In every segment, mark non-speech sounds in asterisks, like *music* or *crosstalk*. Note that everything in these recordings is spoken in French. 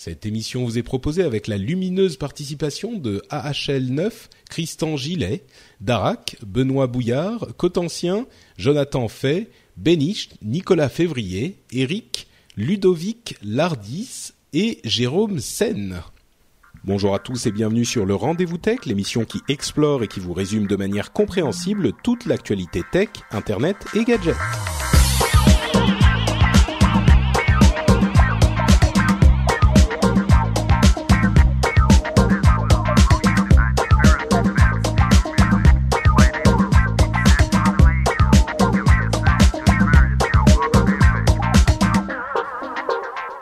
Cette émission vous est proposée avec la lumineuse participation de AHL9, Christian Gillet, Darac, Benoît Bouillard, Cotencien, Jonathan Fay, Béniche, Nicolas Février, Eric, Ludovic Lardis et Jérôme Sen. Bonjour à tous et bienvenue sur le Rendez-vous Tech, l'émission qui explore et qui vous résume de manière compréhensible toute l'actualité tech, internet et gadgets.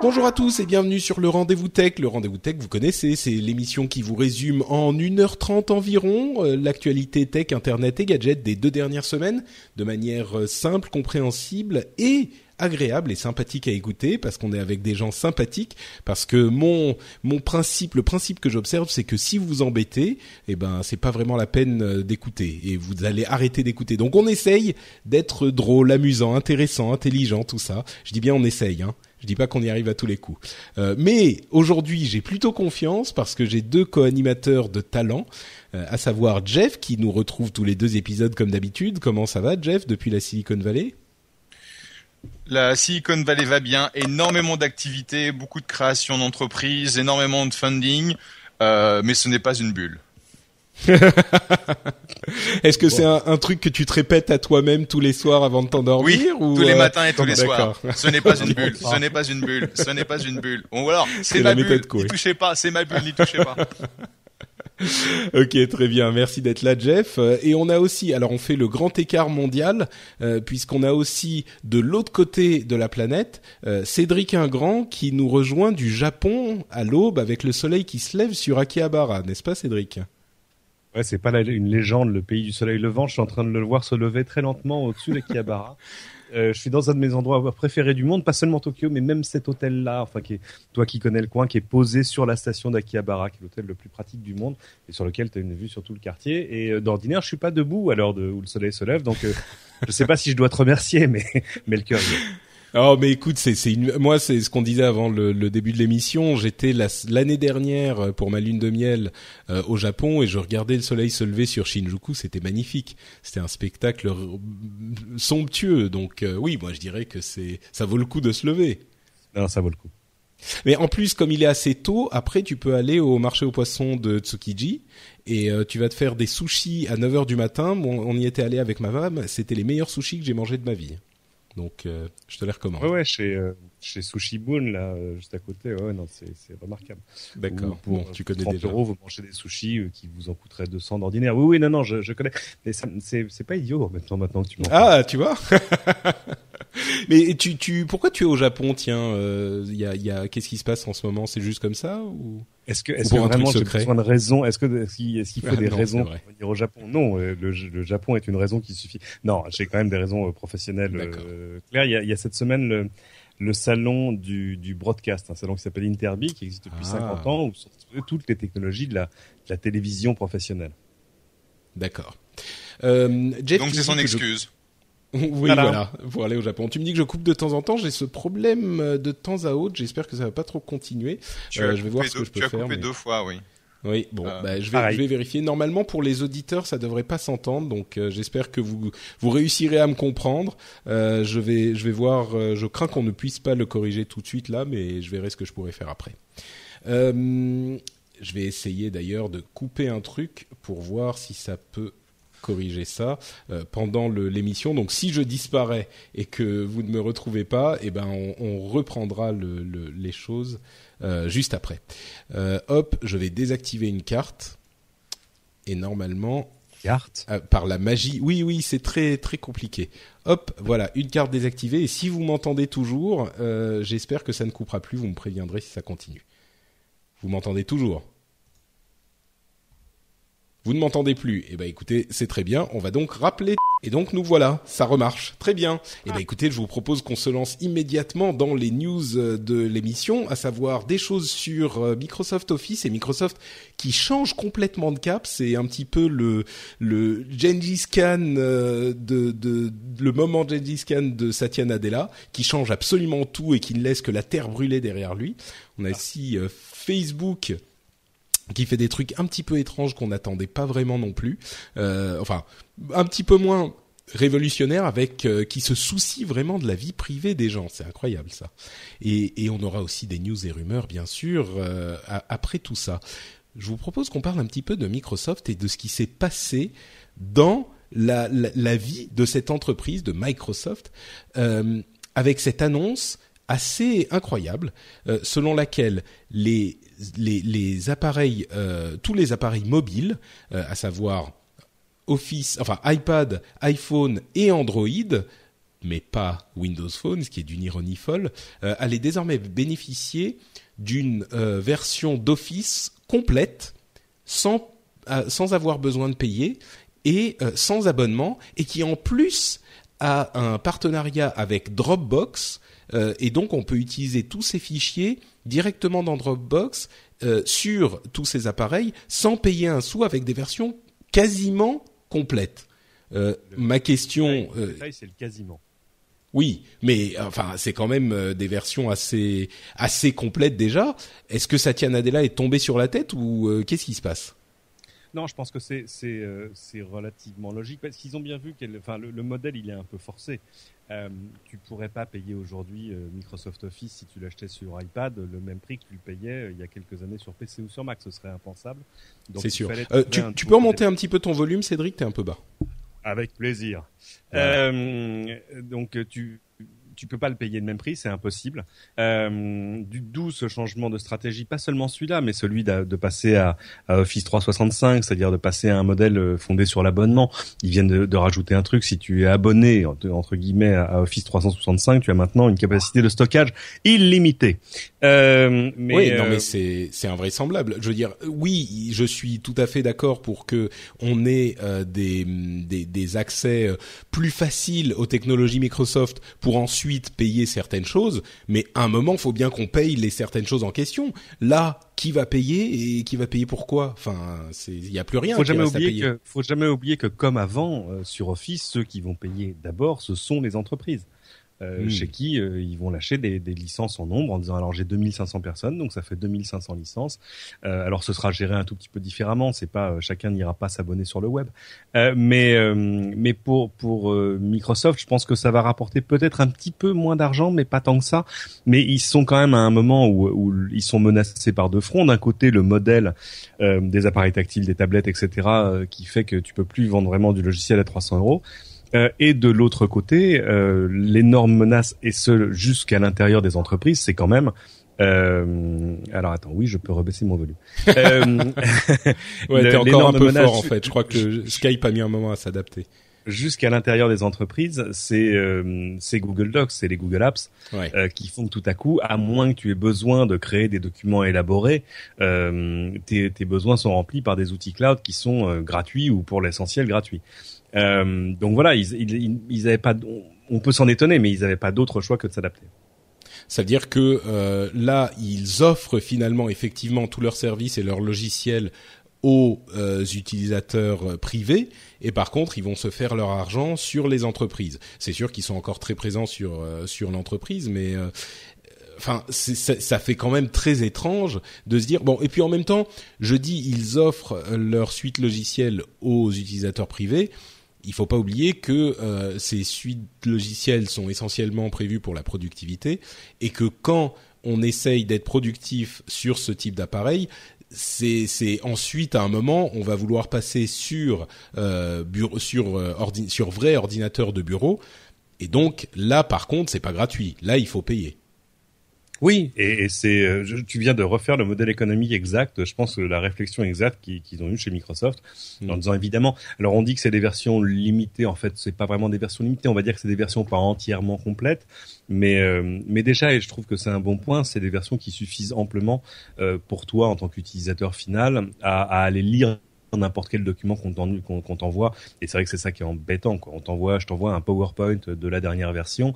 Bonjour à tous et bienvenue sur le Rendez-vous Tech. Le Rendez-vous Tech, vous connaissez, c'est l'émission qui vous résume en 1h30 environ euh, l'actualité tech, internet et gadgets des deux dernières semaines de manière euh, simple, compréhensible et agréable et sympathique à écouter parce qu'on est avec des gens sympathiques parce que mon mon principe le principe que j'observe c'est que si vous vous embêtez eh ben c'est pas vraiment la peine euh, d'écouter et vous allez arrêter d'écouter. Donc on essaye d'être drôle amusant intéressant intelligent tout ça. Je dis bien on essaye hein je dis pas qu'on y arrive à tous les coups. Euh, mais aujourd'hui, j'ai plutôt confiance parce que j'ai deux co-animateurs de talent, euh, à savoir Jeff qui nous retrouve tous les deux épisodes comme d'habitude. Comment ça va, Jeff, depuis la Silicon Valley? La Silicon Valley va bien, énormément d'activités, beaucoup de création d'entreprises, énormément de funding, euh, mais ce n'est pas une bulle. *laughs* Est-ce que c'est un, un truc que tu te répètes à toi-même tous les soirs avant de t'endormir Oui, ou tous les euh, matins et tous les soirs. *laughs* Ce n'est pas une bulle, ce n'est pas une bulle, ce n'est pas une bulle. Bon, ou alors, C'est ma bulle, n'y touchez pas, c'est ma bulle, n'y touchez pas. *laughs* Ok, très bien. Merci d'être là, Jeff. Et on a aussi, alors on fait le grand écart mondial, euh, puisqu'on a aussi de l'autre côté de la planète euh, Cédric Ingrand qui nous rejoint du Japon à l'aube avec le soleil qui se lève sur Akihabara, n'est-ce pas, Cédric? Ouais, c'est pas la- une légende, le pays du soleil levant. Je suis en train de le voir se lever très lentement au-dessus de Kiabara. *laughs* Euh, je suis dans un de mes endroits préférés du monde, pas seulement Tokyo, mais même cet hôtel-là, enfin, qui est, toi qui connais le coin, qui est posé sur la station d'Akihabara, qui est l'hôtel le plus pratique du monde, et sur lequel tu as une vue sur tout le quartier. Et euh, d'ordinaire, je suis pas debout à l'heure de, où le soleil se lève, donc euh, je sais pas si je dois te remercier, mais, mais le cœur. Oh mais écoute, c'est c'est une... moi c'est ce qu'on disait avant le, le début de l'émission. J'étais la- l'année dernière euh, pour ma lune de miel euh, au Japon et je regardais le soleil se lever sur Shinjuku. C'était magnifique. C'était un spectacle somptueux. Donc euh, oui, moi je dirais que c'est ça vaut le coup de se lever. Non, ça vaut le coup. Mais en plus, comme il est assez tôt, après tu peux aller au marché aux poissons de Tsukiji et euh, tu vas te faire des sushis à 9h du matin. Bon, on y était allé avec ma femme. C'était les meilleurs sushis que j'ai mangés de ma vie. Donc euh, je te les recommande. Ouais, ouais, chez, euh, chez Sushi Boon, là, euh, juste à côté, ouais, non, c'est c'est remarquable. D'accord. Bon, tu connais 30 déjà. euros, vous mangez des sushis euh, qui vous en coûteraient 200 d'ordinaire. Oui, oui, non, non, je, je connais. Mais ça- c'est c'est pas idiot maintenant, maintenant que tu m'en parles. Ah, tu vois. *laughs* *laughs* Mais tu, tu, pourquoi tu es au Japon Tiens, euh, il y a, y a, qu'est-ce qui se passe en ce moment? C'est juste comme ça ou Est-ce que, est-ce que vraiment j'ai besoin de raisons? Est-ce que est-ce qu'il est-ce qu'il faut Ah des non, raisons pour venir au Japon? Non, euh, le, le Japon est une raison qui suffit. Non, j'ai quand même des raisons euh, professionnelles euh, claires. Il y a, y a cette semaine le, le salon du, du broadcast, un salon qui s'appelle Interbi, qui existe depuis Ah. 50 ans, où sont toutes les technologies de la, de la télévision professionnelle. D'accord. Euh, Jeff, Donc c'est son je- excuse. Oui, Voilà. voilà, pour aller au Japon. Tu me dis que je coupe de temps en temps. J'ai ce problème de temps à autre. J'espère que ça va pas trop continuer. Tu Euh, je vais voir ce que deux- je peux Tu as faire, coupé mais- deux fois, oui. Oui, bon, Euh, bah, je vais, pareil. je vais vérifier. Normalement, pour les auditeurs, ça devrait pas s'entendre, donc euh, j'espère que vous vous réussirez à me comprendre. Euh, je vais, je vais voir. je crains qu'on ne puisse pas le corriger tout de suite là, mais je verrai ce que je pourrais faire après. Je vais essayer d'ailleurs de couper un truc pour voir si ça peut corriger ça euh, pendant l'émission. Donc, si je disparais et que vous ne me retrouvez pas, eh ben, on, on reprendra le, le- les choses euh, juste après. Euh, hop, je vais désactiver une carte et normalement carte? Par la magie. Oui, oui, c'est très très compliqué. Hop, voilà, une carte désactivée. Et si vous m'entendez toujours, j'espère que ça ne coupera plus. Vous me préviendrez si ça continue. Vous m'entendez toujours? Vous ne m'entendez plus Eh ben, écoutez, c'est très bien. On va donc rappeler. Et donc nous voilà, ça remarche. Très bien. Eh ben écoutez, je vous propose qu'on se lance immédiatement dans les news euh, de l'émission, à savoir des choses sur euh, Microsoft Office et Microsoft qui change complètement de cap. C'est un petit peu le le Gengis Khan euh, de, de le moment Gengis Khan de Satya Nadella qui change absolument tout et qui ne laisse que la terre brûlée derrière lui. On a aussi euh, Facebook qui fait des trucs un petit peu étranges qu'on n'attendait pas vraiment non plus. Euh, enfin, un petit peu moins révolutionnaire avec euh, qui se soucie vraiment de la vie privée des gens. C'est incroyable ça. Et, on aura aussi des news et rumeurs bien sûr euh, après tout ça. Je vous propose qu'on parle un petit peu de Microsoft et de ce qui s'est passé dans la, vie de cette entreprise de Microsoft avec cette annonce assez incroyable selon laquelle les les, appareils euh, tous les appareils mobiles euh, à savoir Office enfin iPad, iPhone et Android mais pas Windows Phone ce qui est d'une ironie folle euh, allaient désormais bénéficier d'une version d'Office complète sans avoir besoin de payer et sans abonnement et qui en plus a un partenariat avec Dropbox euh, et donc on peut utiliser tous ces fichiers directement dans Dropbox euh, sur tous ces appareils sans payer un sou avec des versions quasiment complètes. Euh, ma question, c'est le quasiment. Oui, mais enfin c'est quand même des versions assez assez complètes déjà. Est-ce que Satya Nadella est tombé sur la tête ou euh, qu'est-ce qui se passe? Non, je pense que c'est c'est euh, relativement logique parce qu'ils ont bien vu que enfin le, le, modèle il est un peu forcé. Euh, tu pourrais pas payer aujourd'hui euh, Microsoft Office si tu l'achetais sur iPad le même prix que tu le payais euh, il y a quelques années sur PC ou sur Mac, ce serait impensable. C'est sûr. Tu, tu peux remonter un petit peu ton volume, Cédric, t'es un peu bas. Avec plaisir. Voilà. donc tu tu peux pas le payer le même prix, c'est impossible. Euh, D'où ce changement de stratégie, pas seulement celui-là, mais celui de, de passer à, à, Office 365, c'est-à-dire de passer à un modèle fondé sur l'abonnement. Ils viennent de, de, rajouter un truc. Si tu es abonné entre guillemets à Office 365, tu as maintenant une capacité de stockage illimitée. Euh, mais oui, non, euh... mais c'est c'est invraisemblable. Je veux dire, oui, je suis tout à fait d'accord pour que on ait euh, des, des des accès plus faciles aux technologies Microsoft pour ensuite payer certaines choses, mais à un moment, faut bien qu'on paye les certaines choses en question. Là, qui va payer et qui va payer pourquoi Enfin, il n'y a plus rien. Faut jamais oublier que, faut jamais oublier que comme avant euh, sur Office, ceux qui vont payer d'abord, ce sont les entreprises. Euh, mmh. chez qui euh, ils vont lâcher des, des, licences en nombre en disant alors j'ai 2500 personnes donc ça fait 2500 licences. Euh, alors ce sera géré un tout petit peu différemment. C'est pas euh, chacun n'ira pas s'abonner sur le web. Euh, mais mais pour pour Microsoft je pense que ça va rapporter peut-être un petit peu moins d'argent mais pas tant que ça. Mais ils sont quand même à un moment où, où ils sont menacés par deux fronts. D'un côté le modèle des appareils tactiles des tablettes etc qui fait que tu peux plus vendre vraiment du logiciel à 300 euros euh, et de l'autre côté, euh, l'énorme menace, et ce jusqu'à l'intérieur des entreprises, c'est quand même euh, alors attends, oui, je peux rebaisser mon volume. euh, *laughs* ouais, t'es encore un peu fort en fait. Je crois que Skype a mis un moment à s'adapter. Jusqu'à l'intérieur des entreprises, c'est c'est Google Docs, c'est les Google Apps ouais. qui font que tout à coup, à moins que tu aies besoin de créer des documents élaborés, tes, tes besoins sont remplis par des outils cloud qui sont gratuits ou pour l'essentiel gratuits. Euh, donc voilà, ils, ils, ils avaient pas. On peut s'en étonner, mais ils n'avaient pas d'autre choix que de s'adapter. Ça veut dire que euh, là, ils offrent finalement effectivement tous leurs services et leurs logiciels aux euh, utilisateurs privés et par contre ils vont se faire leur argent sur les entreprises. C'est sûr qu'ils sont encore très présents sur euh, sur l'entreprise, mais euh, enfin ça, ça, fait quand même très étrange de se dire bon et puis en même temps je dis ils offrent leur suite logicielle aux utilisateurs privés il faut pas oublier que euh, ces suites logicielles sont essentiellement prévues pour la productivité et que quand on essaye d'être productif sur ce type d'appareil, c'est, ensuite à un moment on va vouloir passer sur euh, euh, sur vrai ordinateur de bureau. Et donc là par contre c'est pas gratuit. Là il faut payer Oui, et, et c'est, euh, tu viens de refaire le modèle économique exact. Je pense que la réflexion exacte qu'ils qu'ils ont eue chez Microsoft, Mm. en disant évidemment. Alors on dit que c'est des versions limitées. En fait, c'est pas vraiment des versions limitées. On va dire que c'est des versions pas entièrement complètes, mais euh, mais déjà, et je trouve que c'est un bon point, c'est des versions qui suffisent amplement euh, pour toi en tant qu'utilisateur final à, à aller lire n'importe quel document qu'on t'en- qu'on qu'on t'envoie. Et c'est vrai que c'est ça qui est embêtant. Quoi. On t'envoie, je t'envoie un PowerPoint de la dernière version.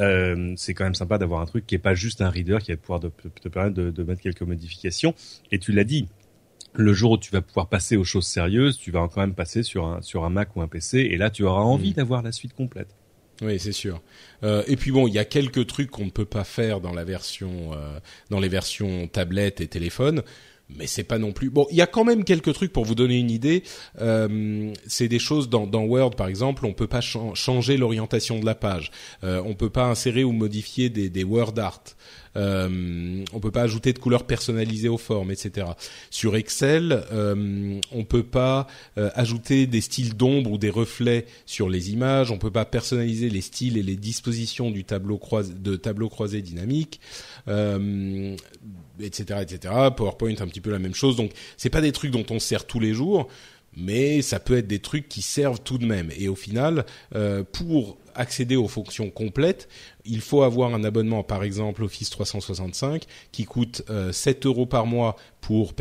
Euh, c'est quand même sympa d'avoir un truc qui est pas juste un reader qui va pouvoir de- te permettre de, de mettre quelques modifications. Et tu l'as dit, le jour où tu vas pouvoir passer aux choses sérieuses, tu vas quand même passer sur un sur un Mac ou un PC, et là tu auras envie Mm. d'avoir la suite complète. Oui, c'est sûr. Euh, et puis bon, il y a quelques trucs qu'on ne peut pas faire dans la version, euh, dans les versions tablette et téléphone, mais c'est pas non plus. Bon, il y a quand même quelques trucs pour vous donner une idée. Euh, c'est des choses dans, Word, par exemple, on peut pas chan- changer l'orientation de la page. Euh, on peut pas insérer ou modifier des, des word art. Euh, on peut pas ajouter de couleurs personnalisées aux formes, etc. Sur Excel, euh, on peut pas euh, ajouter des styles d'ombre ou des reflets sur les images. On peut pas personnaliser les styles et les dispositions du tableau croisé, de tableau croisé dynamique, euh, etc., etc. PowerPoint un petit peu la même chose. Donc c'est pas des trucs dont on se sert tous les jours, mais ça peut être des trucs qui servent tout de même. Et au final, euh, pour accéder aux fonctions complètes, il faut avoir un abonnement, par exemple Office 365, qui coûte euh, 7 euros par mois pour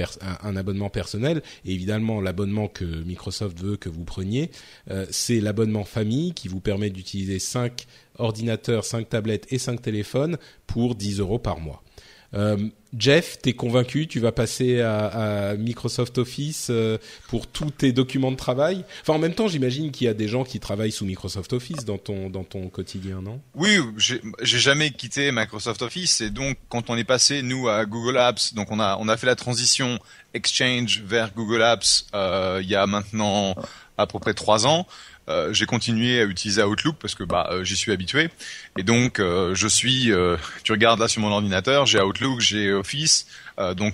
un abonnement personnel. Et évidemment, l'abonnement que Microsoft veut que vous preniez, euh, c'est l'abonnement famille qui vous permet d'utiliser 5 ordinateurs, 5 tablettes et 5 téléphones pour 10 euros par mois. Euh, Jeff, t'es convaincu Tu vas passer à, Microsoft Office euh, pour tous tes documents de travail? Enfin, en même temps, j'imagine qu'il y a des gens qui travaillent sous Microsoft Office dans ton dans ton quotidien, non? Oui, j'ai j'ai jamais quitté Microsoft Office et donc quand on est passé nous à Google Apps, donc on a on a fait la transition Exchange vers Google Apps euh, il y a maintenant à peu près trois ans. Euh, j'ai continué à utiliser Outlook parce que bah euh, j'y suis habitué. Et donc euh, je suis tu regardes là sur mon ordinateur j'ai Outlook j'ai Office donc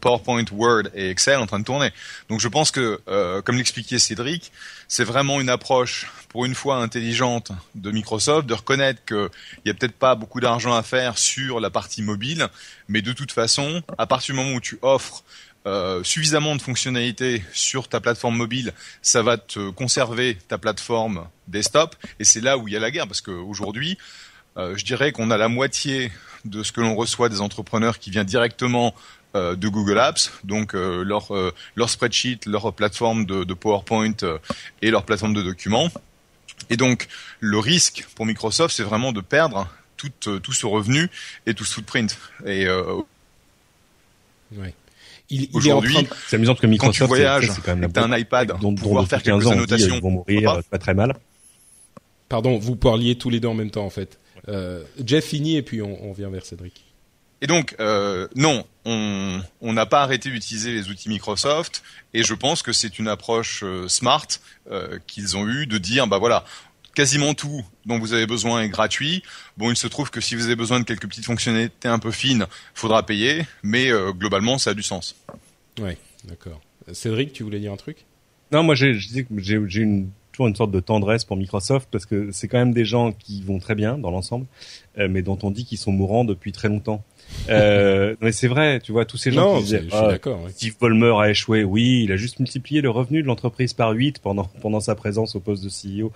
PowerPoint Word et Excel en train de tourner. Donc je pense que comme l'expliquait Cédric c'est vraiment une approche pour une fois intelligente de Microsoft de reconnaître qu'il y a peut-être pas beaucoup d'argent à faire sur la partie mobile mais de toute façon à partir du moment où tu offres euh, suffisamment de fonctionnalités sur ta plateforme mobile, ça va te conserver ta plateforme desktop. Et c'est là où il y a la guerre, parce qu'aujourd'hui, euh, je dirais qu'on a la moitié de ce que l'on reçoit des entrepreneurs qui vient directement euh, de Google Apps, donc euh, leur, euh, leur spreadsheet, leur plateforme de, de PowerPoint et leur plateforme de documents. Et donc, le risque pour Microsoft, c'est vraiment de perdre tout, tout ce revenu et tout ce footprint. Et Ouais. Il, il est en aujourd'hui, train de- C'est amusant parce que quand Microsoft, tu voyages, c'est quand même t'as un iPad, dont, dont pouvoir faire 15 quelques ans on dit annotations. ils vont mourir pas très mal. Pardon, vous parliez tous les deux en même temps en fait. Euh, Jeff finit et puis on, on vient vers Cédric. Et donc, euh, non, on on n'a pas arrêté d'utiliser les outils Microsoft, et je pense que c'est une approche euh, smart euh, qu'ils ont eu de dire, bah voilà, quasiment tout dont vous avez besoin est gratuit. Bon, il se trouve que si vous avez besoin de quelques petites fonctionnalités un peu fines, faudra payer, mais euh, globalement, ça a du sens. Ouais, d'accord. Cédric, tu voulais dire un truc? Non, moi j'ai je dis que j'ai j'ai une toujours une sorte de tendresse pour Microsoft parce que c'est quand même des gens qui vont très bien dans l'ensemble, euh, mais dont on dit qu'ils sont mourants depuis très longtemps. *laughs* Euh, mais c'est vrai, tu vois tous ces gens Non, qui disaient je suis Ah, d'accord. ouais. Steve Ballmer a échoué. Oui, il a juste multiplié le revenu de l'entreprise par 8 pendant pendant sa présence au poste de CEO.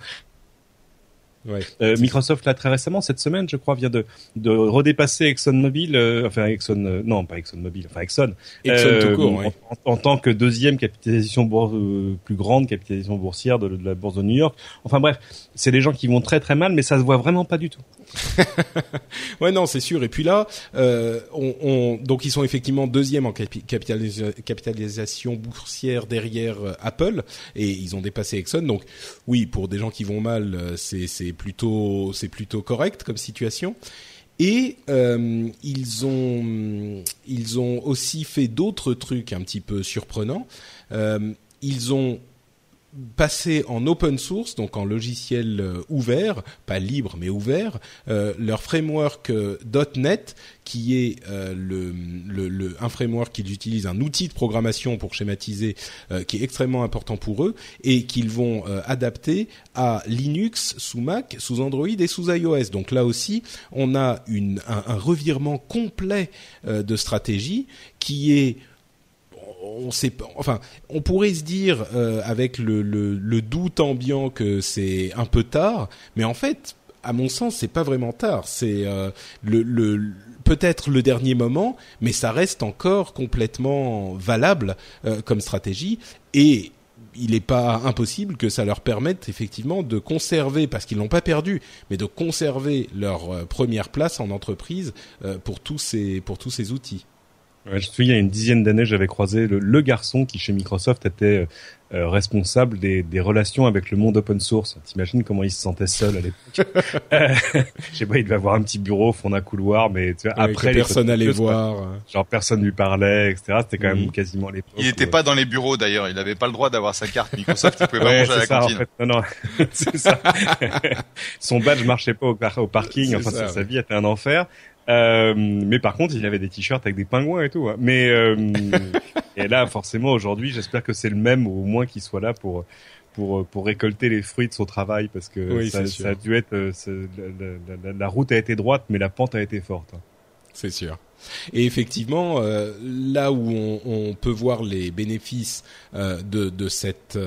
Ouais. Euh, Microsoft là très récemment cette semaine, je crois, vient de de redépasser ExxonMobil, euh, enfin Exxon, euh, non pas ExxonMobil, enfin Exxon, Exxon euh, tout court, en, ouais. en- en tant que deuxième capitalisation bourse, euh, plus grande capitalisation boursière de, de la bourse de New York. Enfin bref, c'est des gens qui vont très très mal, mais ça se voit vraiment pas du tout. *laughs* Ouais, non, c'est sûr. Et puis là, euh, on, on- donc ils sont effectivement deuxième en capi- capitalisa- capitalisation boursière derrière euh, Apple, et ils ont dépassé Exxon. Donc oui, pour des gens qui vont mal, euh, c'est c'est plutôt c'est plutôt correct comme situation. Et euh, ils ont ils ont aussi fait d'autres trucs un petit peu surprenants. Euh, ils ont passer en open source, donc en logiciel euh, ouvert, pas libre mais ouvert, euh, leur framework euh, .NET, qui est le, le, un framework qu'ils utilisent, un outil de programmation pour schématiser, qui est extrêmement important pour eux, et qu'ils vont adapter à Linux sous Mac, sous Android et sous iOS. Donc là aussi, on a un revirement complet de stratégie qui est on sait enfin, on pourrait se dire euh, avec le, le, doute ambiant que c'est un peu tard, mais en fait, à mon sens, c'est pas vraiment tard. C'est euh, le, peut-être le dernier moment, mais ça reste encore complètement valable euh, comme stratégie et il n'est pas impossible que ça leur permette effectivement de conserver, parce qu'ils n'ont pas perdu, mais de conserver leur première place en entreprise pour tous pour tous ces outils. Ouais, je me souviens, il y a une dizaine d'années, j'avais croisé le, garçon qui, chez Microsoft, était euh, responsable des, des, relations avec le monde open source. T'imagines comment il se sentait seul à l'époque *laughs* euh, *laughs* Je sais pas, il devait avoir un petit bureau au fond d'un couloir, mais tu vois, après... Personne allait voir. Genre personne lui parlait, etc. C'était quand même quasiment l'époque. Il n'était pas dans les bureaux d'ailleurs, il n'avait pas le droit d'avoir sa carte Microsoft, il pouvait pas manger à la ça, cantine. En fait. Non, non, *laughs* c'est ça. Son badge marchait pas au, au parking, enfin sa vie était un enfer. Euh, mais par contre, il avait des t-shirts avec des pingouins et tout. Hein. Mais euh, *laughs* et là, forcément, aujourd'hui, j'espère que c'est le même, ou au moins qu'il soit là pour pour pour récolter les fruits de son travail, parce que ça, ça, a dû être euh, la, la, route a été droite, mais la pente a été forte. Hein. C'est sûr. Et effectivement, euh, là où on, on, peut voir les bénéfices de, de cette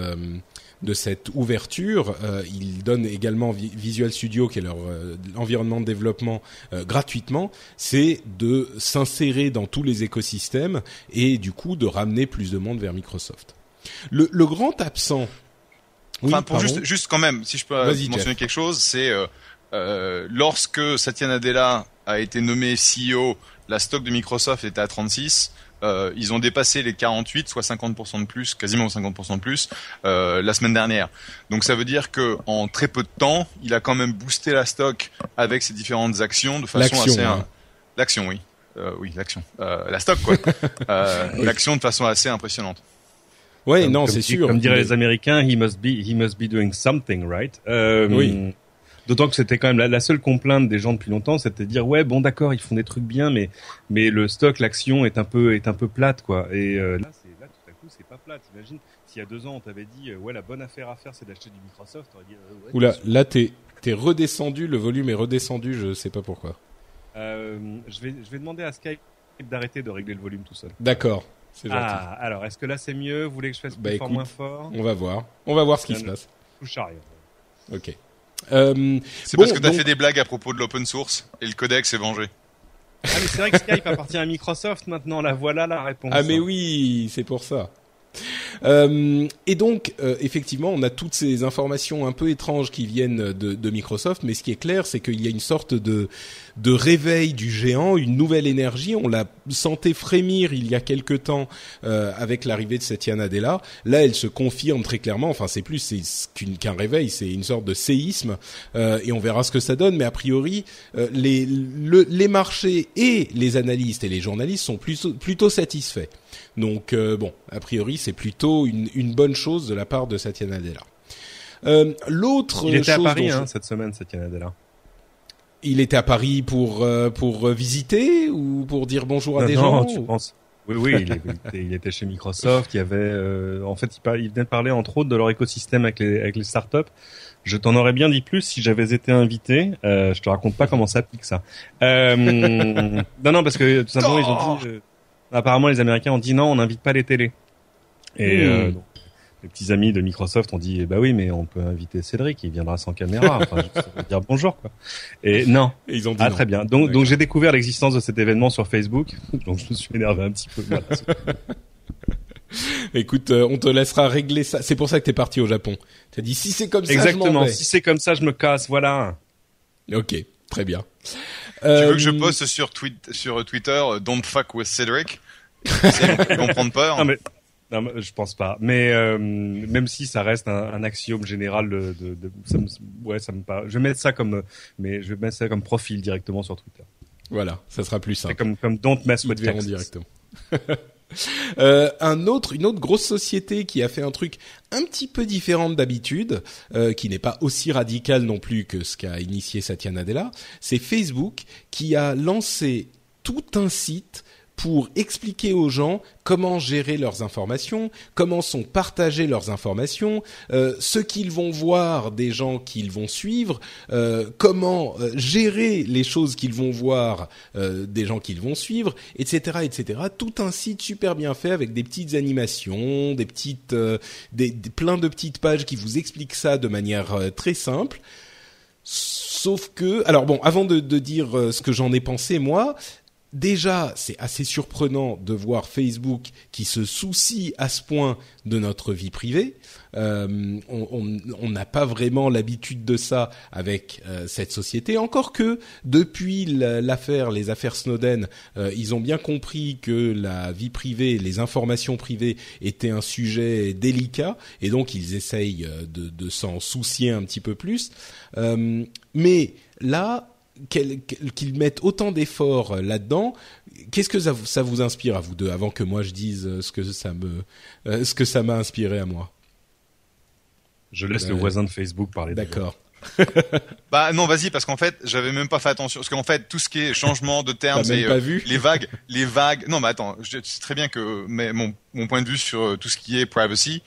de cette ouverture. Euh, ils donnent également Visual Studio, qui est leur euh, environnement de développement, euh, gratuitement. C'est de s'insérer dans tous les écosystèmes et du coup de ramener plus de monde vers Microsoft. Le, le grand absent. Enfin, pour juste, juste quand même, si je peux mentionner quelque chose, c'est lorsque Satya Nadella a été nommé CEO, la stock de Microsoft était à 36. Euh, ils ont dépassé les 48, soit 50% de plus, quasiment 50% de plus, euh, la semaine dernière. Donc ça veut dire que en très peu de temps, il a quand même boosté la stock avec ses différentes actions de façon assez. Hein. L'action, oui. Euh, oui, l'action. Euh, la stock, quoi. *laughs* Euh, l'action de façon assez impressionnante. Ouais, non, c'est sûr. Comme diraient les Américains, he must be, he must be doing something, right? Euh, oui. D'autant que c'était quand même la, seule complainte des gens depuis longtemps, c'était de dire ouais bon d'accord ils font des trucs bien, mais mais le stock, l'action est un peu est un peu plate quoi. Et euh, là c'est là tout à coup c'est pas plate. Imagine s'il y a deux ans on t'avait dit euh, ouais la bonne affaire à faire c'est d'acheter du Microsoft, t'aurais dit euh, ouais, Oula là t'es t'es redescendu, le volume est redescendu, je sais pas pourquoi. Euh, je vais je vais demander à Skype d'arrêter de régler le volume tout seul. D'accord. C'est gentil. Ah, alors, est-ce que là c'est mieux? Vous voulez que je fasse bah, plus fort, moins fort? On va voir. On va voir ce qui se passe. Touche à rien. Ok. Euh, c'est parce que tu as fait des blagues à propos de l'open source et le codex est vengé. Ah mais c'est vrai que Skype appartient à Microsoft maintenant, la voilà la réponse. Ah mais oui, c'est pour ça. Euh, et donc, euh, effectivement, on a toutes ces informations un peu étranges qui viennent de, Microsoft, mais ce qui est clair, c'est qu'il y a une sorte de de réveil du géant, une nouvelle énergie. On l'a sentait frémir il y a quelque temps euh, avec l'arrivée de Satya Nadella. Là, elle se confirme très clairement. Enfin, c'est plus qu'un réveil, c'est une sorte de séisme, et on verra ce que ça donne. Mais a priori, les, les marchés et les analystes et les journalistes sont plutôt, plutôt satisfaits. Donc, bon, a priori, c'est plutôt une, une bonne chose de la part de Satya Nadella. Euh, L'autre il était à Paris hein, cette semaine, Satya Nadella il était à Paris pour euh, pour visiter ou pour dire bonjour à des gens tu penses Oui, oui, il, était, il, était, chez Microsoft. Il y avait, euh, en fait, il, il, venait de parler entre autres de leur écosystème avec les avec les startups. Je t'en aurais bien dit plus si j'avais été invité. Euh, je te raconte pas comment ça pique ça. Euh, *laughs* non, non, parce que tout simplement ils ont dit. Euh, apparemment, les Américains ont dit non, on n'invite pas les télés. Et donc, les petits amis de Microsoft ont dit bah oui mais on peut inviter Cédric il viendra sans caméra *laughs* enfin juste dire bonjour quoi et non ils ont dit ah très bien donc donc j'ai découvert l'existence de cet événement sur Facebook donc je me suis énervé un petit peu *laughs* Écoute, euh, on te laissera régler ça. C'est pour ça que t'es parti au Japon. T'as dit si c'est comme ça, exactement. Je si c'est comme ça, je me casse. Voilà. Ok, très bien. Tu veux que je euh, poste sur, tweet, sur Twitter euh, "Don't fuck with Cédric"? *laughs* Ils vont prendre peur. Non, mais non, je pense pas. Mais euh, même si ça reste un, un axiome général de, de, de ça me, ouais, ça me pas. Je vais mettre ça comme, mais je vais mettre ça comme profil directement sur Twitter. Voilà, ça sera plus simple. C'est comme comme don't mess with text. directement. *laughs* Euh, un autre, une autre grosse société qui a fait un truc un petit peu différent d'habitude, euh, qui n'est pas aussi radical non plus que ce qu'a initié Satya Nadella, c'est Facebook qui a lancé tout un site pour expliquer aux gens comment gérer leurs informations, comment sont partagées leurs informations, euh, ce qu'ils vont voir des gens qu'ils vont suivre, euh, comment euh, gérer les choses qu'ils vont voir euh, des gens qu'ils vont suivre, etc., etc. Tout un site super bien fait avec des petites animations, des petites, euh, des, des- plein de petites pages qui vous expliquent ça de manière euh, très simple. Sauf que, alors bon, avant de, de dire ce que j'en ai pensé moi, déjà c'est assez surprenant de voir Facebook qui se soucie à ce point de notre vie privée. Euh, on n'a pas vraiment l'habitude de ça avec euh, cette société. Encore que depuis la- l'affaire, les affaires Snowden, euh, ils ont bien compris que la vie privée, les informations privées étaient un sujet délicat, et donc ils essayent euh, de, de s'en soucier un petit peu plus. Euh, mais là, qu'ils mettent autant d'efforts euh, là-dedans, qu'est-ce que ça, vous- ça vous inspire à vous deux, avant que moi je dise euh, ce que ça me, euh, ce que ça m'a inspiré à moi? Je laisse Euh, le voisin de Facebook parler. D'accord. *laughs* Bah non, vas-y, parce qu'en fait, j'avais même pas fait attention. Parce qu'en fait, tout ce qui est changement de termes, et, euh, vu? les vagues, les vagues. Non, mais attends, je sais très bien que mais mon, mon point de vue sur tout ce qui est privacy,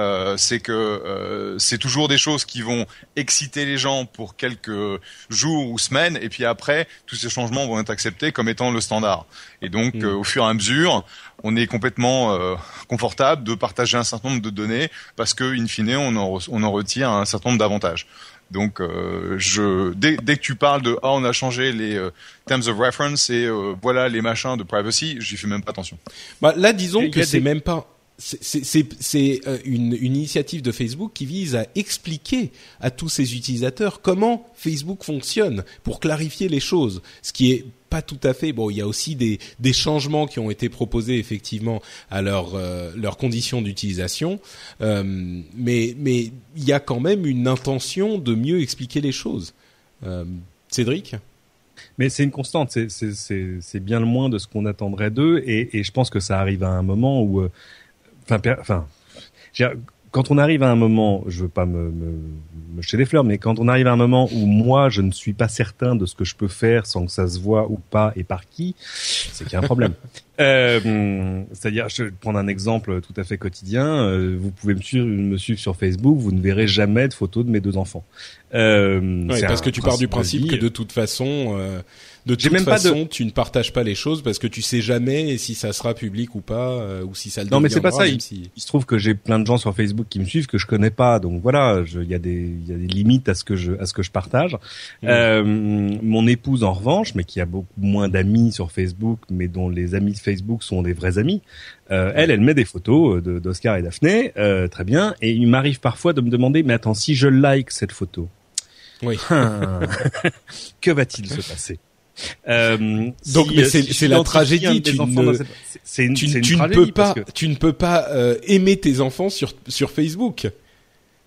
euh, c'est que euh, c'est toujours des choses qui vont exciter les gens pour quelques jours ou semaines, et puis après, tous ces changements vont être acceptés comme étant le standard. Et donc, Mm. euh, au fur et à mesure, on est complètement euh, confortable de partager un certain nombre de données parce que, in fine, on en, re- on en retire un certain nombre d'avantages. Donc, euh, je, dès, dès que tu parles de ah on a changé les euh, terms of reference et euh, voilà les machins de privacy, j'y fais même pas attention. Bah, là, disons que c'est des- même pas. C'est- euh, une, une initiative de Facebook qui vise à expliquer à tous ses utilisateurs comment Facebook fonctionne pour clarifier les choses. Ce qui est pas tout à fait. Bon, il y a aussi des, des changements qui ont été proposés effectivement à leur, euh, leurs conditions d'utilisation, Euh, mais mais il y a quand même une intention de mieux expliquer les choses. Euh, Cédric? Mais c'est une constante, c'est bien le moins de ce qu'on attendrait d'eux, et, et je pense que ça arrive à un moment où, euh, enfin, quand on arrive à un moment, je veux pas me, me, me jeter des fleurs, mais quand on arrive à un moment où moi je ne suis pas certain de ce que je peux faire sans que ça se voit ou pas et par qui, c'est qu'il y a un problème. *laughs* Euh, C'est-à-dire, je vais prendre un exemple tout à fait quotidien. euh, vous pouvez me suivre, me suivre sur Facebook, vous ne verrez jamais de photos de mes deux enfants. Euh, Ouais, parce un que tu pars du principe que de toute façon, euh, de toute même pas de- façon, tu ne partages pas les choses parce que tu sais jamais si ça sera public ou pas, euh, ou si ça le Non, mais c'est pas ça, si- Il se trouve que j'ai plein de gens sur Facebook qui me suivent que je connais pas, donc voilà, il y a des il y a des limites à ce que je à ce que je partage. Euh, mon épouse en revanche, mais qui a beaucoup moins d'amis sur Facebook, mais dont les amis de Facebook sont des vrais amis. euh, elle, elle met des photos euh, de- d'Oscar et Daphné, euh, très bien, et il m'arrive parfois de me demander, mais attends, si je like cette photo, Oui. *laughs* que va-t-il se passer? Euh, Donc, si, mais euh, c'est- si la tragédie, tu ne- une, tu, une tu peux pas, que- tu ne peux pas euh, aimer tes enfants sur sur Facebook.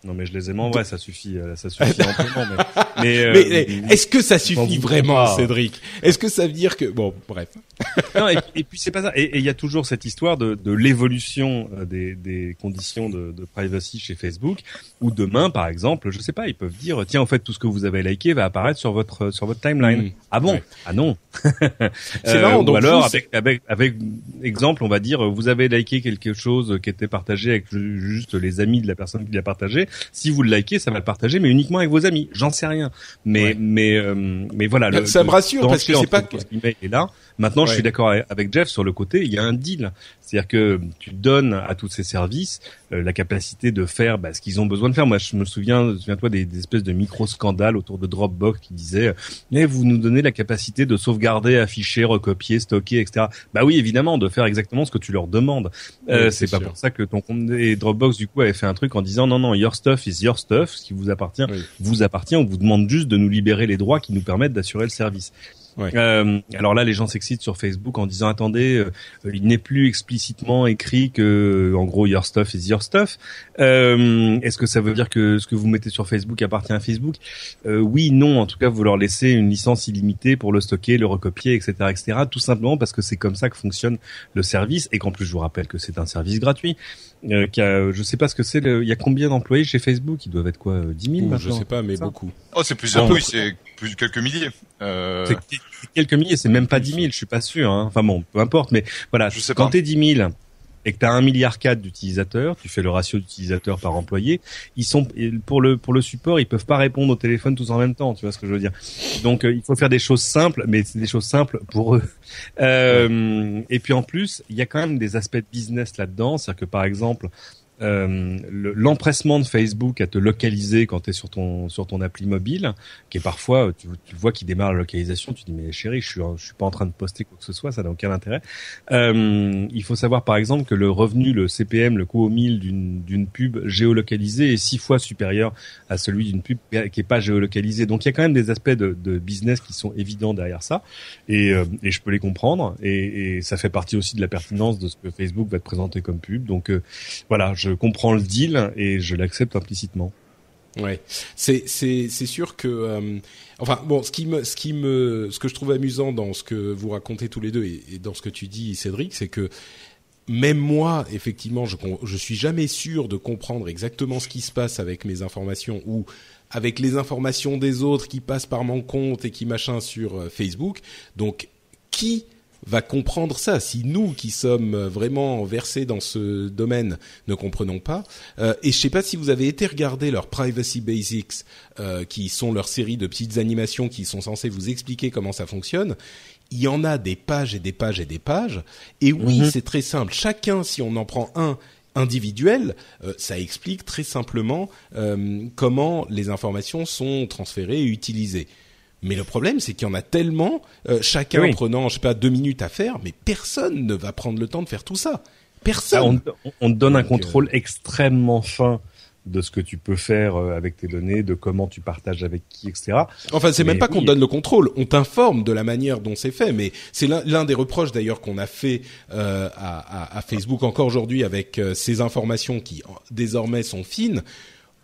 Non mais je les aime en vrai, ça suffit, euh, ça suffit amplement. Mais, *laughs* mais, euh, mais eh, est-ce que ça suffit vraiment. Cédric? Est-ce que ça veut dire que bon, bref. *laughs* non, et, et puis c'est pas ça. Et il y a toujours cette histoire de, de l'évolution euh, des, des conditions de, de privacy chez Facebook, où demain, par exemple, je sais pas, ils peuvent dire tiens, en fait, tout ce que vous avez liké va apparaître sur votre sur votre timeline. Mm. Ah bon? Ouais. Ah non. *laughs* C'est marrant, Ou donc alors vous, avec avec avec exemple, on va dire vous avez liké quelque chose qui était partagé avec ju- juste les amis de la personne qui l'a partagé. Si vous le likez, ça va le partager, mais uniquement avec vos amis. J'en sais rien. Mais Ouais. mais euh, mais voilà. le- Ça me rassure, parce que c'est pas guillemets est là. Maintenant, je suis d'accord avec- Jeff sur le côté. Il y a un deal, c'est-à-dire que tu donnes à tous ces services euh, la capacité de faire bah, ce qu'ils ont besoin de faire. Moi, je me souviens, souviens-toi des, des espèces de micro scandales autour de Dropbox qui disaient mais vous nous donnez la capacité de sauvegarder, afficher, recopier, stocker, etc. Bah oui, évidemment, de faire exactement ce que tu leur demandes. Euh, Oui, c'est c'est pas sûr. pour ça que ton compte et Dropbox du coup avait fait un truc en disant non non, your stuff is your stuff, ce qui vous appartient Oui. vous appartient. On vous demande juste de nous libérer les droits qui nous permettent d'assurer le service. Euh, alors là, les gens s'excitent sur Facebook en disant attendez, euh, il n'est plus explicitement écrit que, en gros, your stuff is your stuff. Euh, Est-ce que ça veut dire que ce que vous mettez sur Facebook appartient à Facebook? Euh, Oui, non. En tout cas, vous leur laissez une licence illimitée pour le stocker, le recopier, etc., etc. Tout simplement parce que c'est comme ça que fonctionne le service et qu'en plus, je vous rappelle que c'est un service gratuit. Euh, qui a, je sais pas ce que c'est. Il y a combien d'employés chez Facebook? Ils doivent être quoi 10 000 Je sais pas, mais beaucoup. Oh, c'est plusieurs. oui, c'est plus quelques milliers. Euh... C'est quelques milliers, c'est même pas 10 000, je suis pas sûr. Hein. Enfin bon, peu importe, mais voilà. Je sais quand t'es 10 000 et que tu as un milliard quatre d'utilisateurs, tu fais le ratio d'utilisateurs par employé, ils sont pour le pour le support, ils peuvent pas répondre au téléphone tous en même temps, tu vois ce que je veux dire. Donc euh, il faut faire des choses simples, mais c'est des choses simples pour eux. Euh, et puis en plus, il y a quand même des aspects de business là-dedans, c'est-à-dire que par exemple, euh, l'empressement de Facebook à te localiser quand tu es sur ton sur ton appli mobile, qui est parfois tu, tu vois qu'il démarre la localisation, tu dis mais chérie, je suis je suis pas en train de poster quoi que ce soit, ça n'a aucun intérêt. Euh, il faut savoir par exemple que le revenu, le CPM, le coût au mille d'une d'une pub géolocalisée est six fois supérieur à celui d'une pub qui est pas géolocalisée. Donc il y a quand même des aspects de, de business qui sont évidents derrière ça, et, euh, et je peux les comprendre, et, et, ça fait partie aussi de la pertinence de ce que Facebook va te présenter comme pub. Donc euh, voilà je comprends le deal et je l'accepte implicitement. Ouais, c'est c'est c'est sûr que euh, enfin bon, ce qui me ce qui me ce que je trouve amusant dans ce que vous racontez tous les deux et, dans ce que tu dis Cédric, c'est que même moi, effectivement, je je suis jamais sûr de comprendre exactement ce qui se passe avec mes informations ou avec les informations des autres qui passent par mon compte et qui machin sur euh, Facebook. Donc qui va comprendre ça. Si nous, qui sommes vraiment versés dans ce domaine, ne comprenons pas, euh, et je sais pas si vous avez été regarder leur Privacy Basics, euh, qui sont leur série de petites animations qui sont censées vous expliquer comment ça fonctionne. Il y en a des pages et des pages et des pages. Et oui, mhm. c'est très simple. Chacun, si on en prend un individuel, euh, ça explique très simplement comment les informations sont transférées et utilisées. Mais le problème, c'est qu'il y en a tellement, euh, chacun prenant, je sais pas, deux minutes à faire, mais personne ne va prendre le temps de faire tout ça. Personne. Ah, on, te donne un contrôle euh, extrêmement fin de ce que tu peux faire euh, avec tes données, de comment tu partages avec qui, etc. Enfin, c'est même pas qu'on donne le contrôle, on t'informe de la manière dont c'est fait. Mais c'est l'un des reproches d'ailleurs qu'on a fait euh, à, à, Facebook encore aujourd'hui avec ces informations qui désormais sont fines.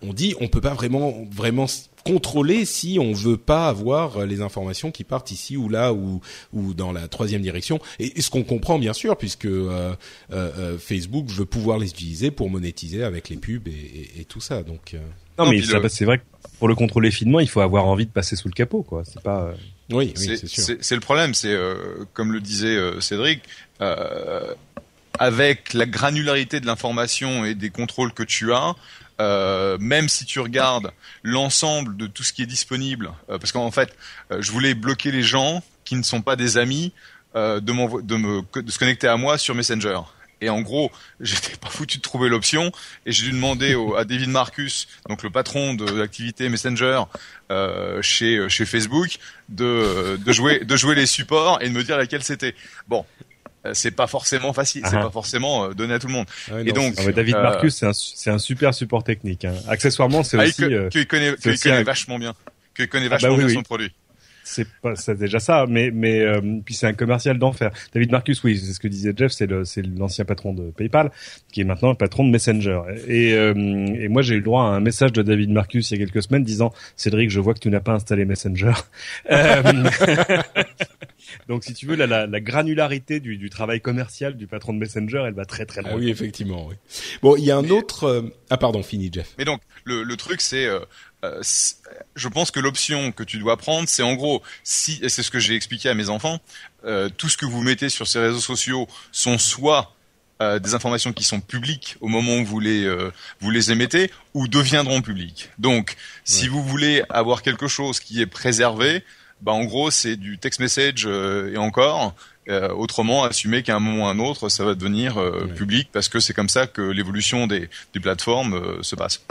On dit on peut pas vraiment vraiment contrôler si on veut pas avoir les informations qui partent ici ou là ou ou dans la troisième direction. Et, ce qu'on comprend bien sûr puisque euh, euh, euh, Facebook veut pouvoir les utiliser pour monétiser avec les pubs et, et, tout ça. Donc non mais c'est vrai que pour le contrôler finement il faut avoir envie de passer sous le capot quoi. C'est pas oui, oui c'est sûr. c'est le problème c'est comme le disait Cédric avec la granularité de l'information et des contrôles que tu as, euh, même si tu regardes l'ensemble de tout ce qui est disponible, euh, parce qu'en fait, euh, je voulais bloquer les gens qui ne sont pas des amis de, de, me, de se connecter à moi sur Messenger. Et en gros, *laughs* j'étais pas foutu de trouver l'option et j'ai dû demander à David Marcus, donc le patron de l'activité Messenger chez chez Facebook, de de jouer de jouer les supports et de me dire laquelle c'était. Bon, euh, c'est pas forcément facile, c'est ah. pas forcément euh, donné à tout le monde. Ah et donc, ah David euh, Marcus, c'est un, c'est un super support technique. Hein. Accessoirement, c'est aussi que, qu'il connaît, qu'il connaît vachement bien, qu'il connaît vachement bah bien son produit. C'est pas, c'est déjà ça, mais mais puis c'est un commercial d'enfer. David Marcus, oui, c'est ce que disait Jeff, c'est le, c'est l'ancien patron de PayPal, qui est maintenant le patron de Messenger. Et et moi j'ai eu le droit à un message de David Marcus il y a quelques semaines disant Cédric, je vois que tu n'as pas installé Messenger. *laughs* *laughs* Donc, si tu veux, la, la, granularité du, du, travail commercial du patron de Messenger, elle va très très loin. Ah oui, effectivement. Oui. Bon, il y a un autre. Euh, ah pardon, fini, Jeff. Mais donc, le, le truc, c'est, euh, euh je pense que l'option que tu dois prendre, c'est en gros, si, et c'est ce que j'ai expliqué à mes enfants, euh, tout ce que vous mettez sur ces réseaux sociaux sont soit des informations qui sont publiques au moment où vous les vous les émettez ou deviendront publiques. Donc, si vous voulez avoir quelque chose qui est préservé, bah en gros c'est du text message euh, et encore. Euh, autrement, assumer qu'à un moment ou à un autre, ça va devenir euh, public parce que c'est comme ça que l'évolution des, des plateformes se passe.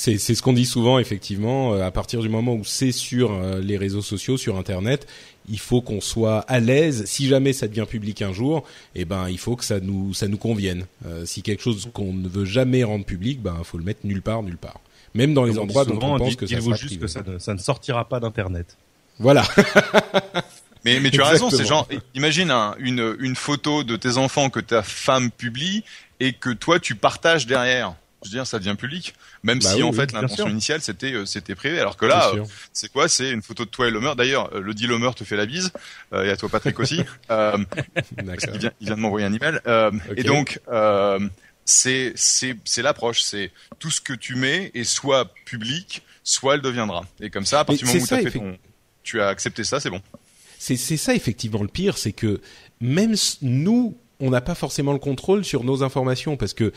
C'est ce qu'on dit souvent, effectivement. à partir du moment où c'est sur les réseaux sociaux, sur Internet, il faut qu'on soit à l'aise. Si jamais ça devient public un jour, eh ben il faut que ça nous ça nous convienne. si quelque chose qu'on ne veut jamais rendre public, ben faut le mettre nulle part, nulle part. Même dans les endroits dont on pense que ça, vaut juste que ça ne, ça ne sortira pas d'Internet. Voilà. *laughs* Mais, mais tu as raison, c'est genre, imagine une, une photo de tes enfants que ta femme publie et que toi tu partages derrière. Je veux dire, ça devient public. Même bah si en fait l'intention initiale c'était euh, c'était privé. Alors que là, euh, c'est quoi? C'est une photo de toi et Lomer. D'ailleurs, euh, le dit Lomer te fait la bise et à toi Patrick aussi. *laughs* il vient, il vient de m'envoyer un email. Et donc c'est c'est c'est l'approche. C'est tout ce que tu mets est soit public, soit elle deviendra. Et comme ça, à partir du moment où as fait ton, tu as accepté ça, c'est bon. C'est c'est ça effectivement le pire, c'est que même nous on n'a pas forcément le contrôle sur nos informations parce que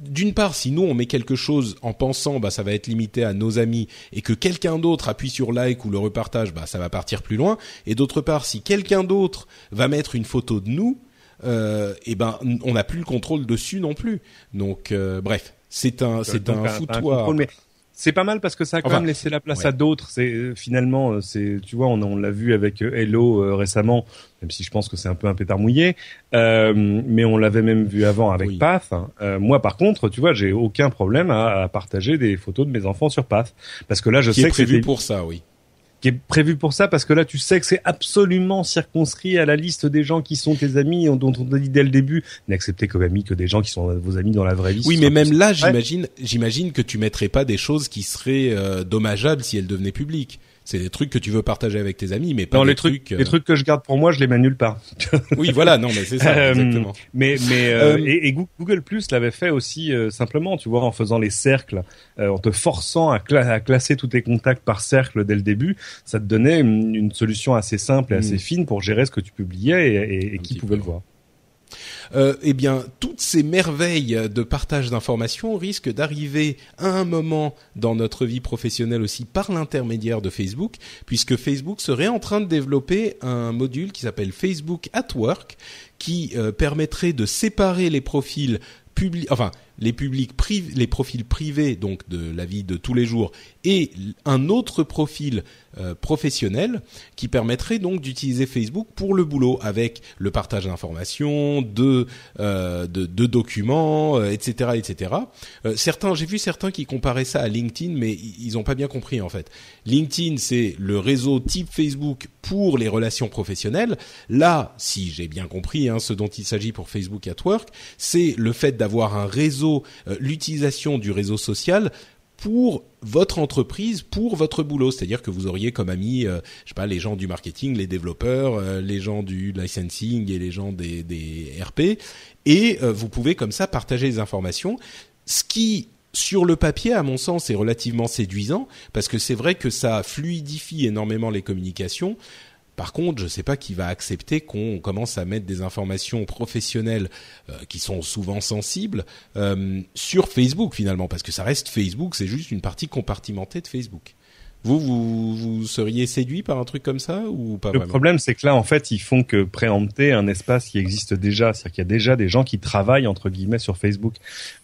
d'une part, si nous on met quelque chose en pensant bah ça va être limité à nos amis et que quelqu'un d'autre appuie sur like ou le repartage, bah ça va partir plus loin. Et d'autre part, si quelqu'un d'autre va mettre une photo de nous, euh, et eh ben on n'a plus le contrôle dessus non plus. Donc euh, bref, c'est un c'est un, foutoir c'est pas mal parce que ça a quand même laissé la place à d'autres. C'est euh, finalement, euh, c'est tu vois, on, on l'a vu avec euh, Hello récemment, même si je pense que c'est un peu un pétard mouillé, euh, mais on l'avait même vu avant avec Path. Euh, moi, par contre, tu vois, j'ai aucun problème à, à, partager des photos de mes enfants sur Path. Parce que là, je Qui sais est prévu pour ça, oui qui est prévu pour ça parce que là tu sais que c'est absolument circonscrit à la liste des gens qui sont tes amis dont on t'a dit dès le début n'acceptez comme amis que des gens qui sont vos amis dans la vraie vie. Oui, mais même là, j'imagine, j'imagine que tu mettrais pas des choses qui seraient euh, dommageables si elles devenaient publiques c'est des trucs que tu veux partager avec tes amis, mais pas les trucs. Les trucs que je garde pour moi, je les mets nulle part. *laughs* oui, voilà, non, mais c'est ça, *laughs* euh, exactement. Mais mais euh, et, Google Plus l'avait fait aussi simplement, tu vois, en faisant les cercles, en te forçant à, à, classer tous tes contacts par cercle dès le début, ça te donnait une, solution assez simple et assez mm. fine pour gérer ce que tu publiais et, et qui pouvait le voir euh, eh bien, toutes ces merveilles de partage d'informations risquent d'arriver à un moment dans notre vie professionnelle aussi par l'intermédiaire de Facebook, puisque Facebook serait en train de développer un module qui s'appelle Facebook at Work, qui euh, permettrait de séparer les profils enfin les publics les profils privés donc de la vie de tous les jours et un autre profil euh, professionnel qui permettrait donc d'utiliser Facebook pour le boulot avec le partage d'informations, de, euh, documents, etc., euh, etc. certains, j'ai vu certains qui comparaient ça à LinkedIn, mais ils n'ont pas bien compris en fait. LinkedIn, c'est le réseau type Facebook pour les relations professionnelles. Là, si j'ai bien compris, hein, ce dont il s'agit pour Facebook at Work, c'est le fait d'avoir un réseau, l'utilisation du réseau social pour votre entreprise, pour votre boulot. C'est-à-dire que vous auriez comme amis, euh, je sais pas, les gens du marketing, les développeurs, euh, les gens du licensing et les gens des, des RP, et euh, vous pouvez comme ça partager les informations. Ce qui sur le papier, à mon sens, est relativement séduisant parce que c'est vrai que ça fluidifie énormément les communications. Par contre, je ne sais pas qui va accepter qu'on commence à mettre des informations professionnelles euh, qui sont souvent sensibles euh, sur Facebook finalement, parce que ça reste Facebook, c'est juste une partie compartimentée de Facebook. Vous, vous, vous seriez séduit par un truc comme ça ou pas Le problème, c'est que là, en fait, ils font que préempter un espace qui existe déjà. C'est-à-dire qu'il y a déjà des gens qui travaillent entre guillemets sur Facebook,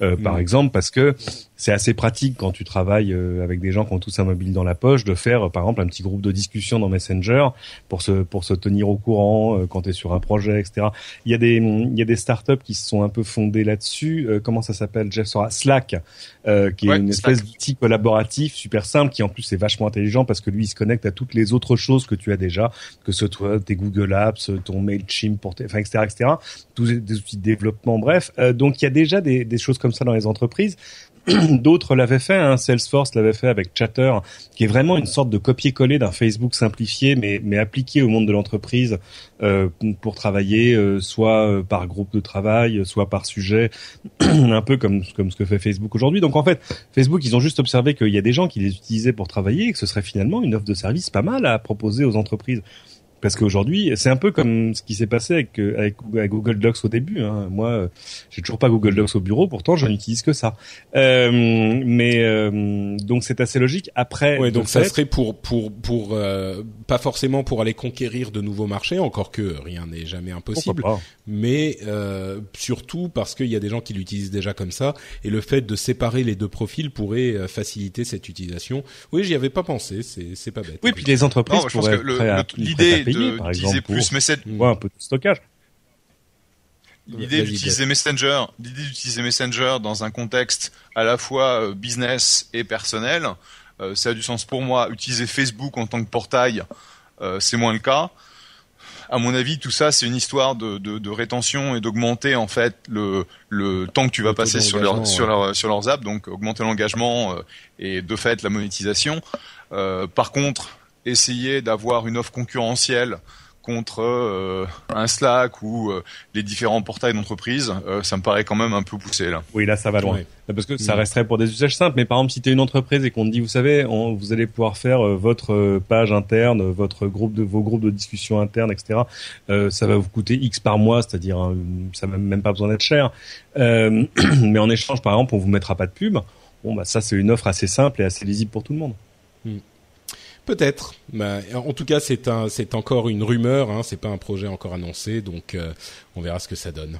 euh, par mm. exemple, parce que c'est assez pratique quand tu travailles euh, avec des gens qui ont tous un mobile dans la poche de faire, par exemple, un petit groupe de discussion dans Messenger pour se pour se tenir au courant euh, quand tu es sur un projet, etc. Il y a des il y a des startups qui se sont un peu fondées là-dessus. Euh, comment ça s'appelle Jeff? Sera Slack, qui est une espèce d'outil collaboratif super simple qui en plus est vachement intelligent parce que lui il se connecte à toutes les autres choses que tu as déjà, que ce soit tes Google Apps, ton Mailchimp, pour tes, enfin etc etc. Tous des outils de développement, bref. donc il y a déjà des choses comme ça dans les entreprises. *clears throat* D'autres l'avaient fait, hein. Salesforce l'avait fait avec Chatter, qui est vraiment une sorte de copier-coller d'un Facebook simplifié, mais, mais appliqué au monde de l'entreprise euh, pour travailler, euh, soit euh, par groupe de travail, soit par sujet, *clears throat* un peu comme, comme ce que fait Facebook aujourd'hui. Donc en fait, Facebook, ils ont juste observé qu'il y a des gens qui les utilisaient pour travailler et que ce serait finalement une offre de service pas mal à proposer aux entreprises. Parce qu'aujourd'hui, c'est un peu comme ce qui s'est passé avec, euh, avec, Google Docs au début. Hein. Moi, euh, j'ai toujours pas Google Docs au bureau, pourtant je n'utilise que ça. Euh, mais euh, donc c'est assez logique. Après, ouais, donc ça serait pour pour pour pas forcément pour aller conquérir de nouveaux marchés, encore que rien n'est jamais impossible, mais surtout parce qu'il y a des gens qui l'utilisent déjà comme ça, et le fait de séparer les deux profils pourrait faciliter cette utilisation. Oui, j'y avais pas pensé, c'est c'est pas bête. Oui, puis les entreprises pourraient l'idée d'utiliser plus Messenger. un peu de stockage. L'idée d'utiliser Messenger, l'idée d'utiliser Messenger dans un contexte à la fois euh, business et personnel, euh, ça a du sens pour moi. Utiliser Facebook en tant que portail, euh, c'est moins le cas. à mon avis, tout ça, c'est une histoire de, de, de rétention et d'augmenter en fait le, le temps que tu vas Le passer sur leur, d'engagement, sur ouais. leur sur leurs apps, donc augmenter l'engagement euh, et de fait la monétisation. Euh, par contre, essayer d'avoir une offre concurrentielle contre euh, un Slack ou euh, les différents portails d'entreprise, euh, ça me paraît quand même un peu poussé là. Oui, là, ça va loin. Ouais. Parce que ça resterait pour des usages simples. Mais par exemple, si tu es une entreprise et qu'on te dit, vous savez, on- vous allez pouvoir faire euh, votre euh, page interne, votre groupe de vos groupes de discussion interne, etc. euh, ça va vous coûter X par mois, c'est-à-dire hein, ça n'a même pas besoin d'être cher. Euh, *clears throat* mais en échange, par exemple, on vous mettra pas de pub. Bon, bah ça, c'est une offre assez simple et assez lisible pour tout le monde. Peut-être. Bah, en tout cas, c'est un, c'est encore une rumeur. Hein, c'est pas un projet encore annoncé, donc euh, on verra ce que ça donne.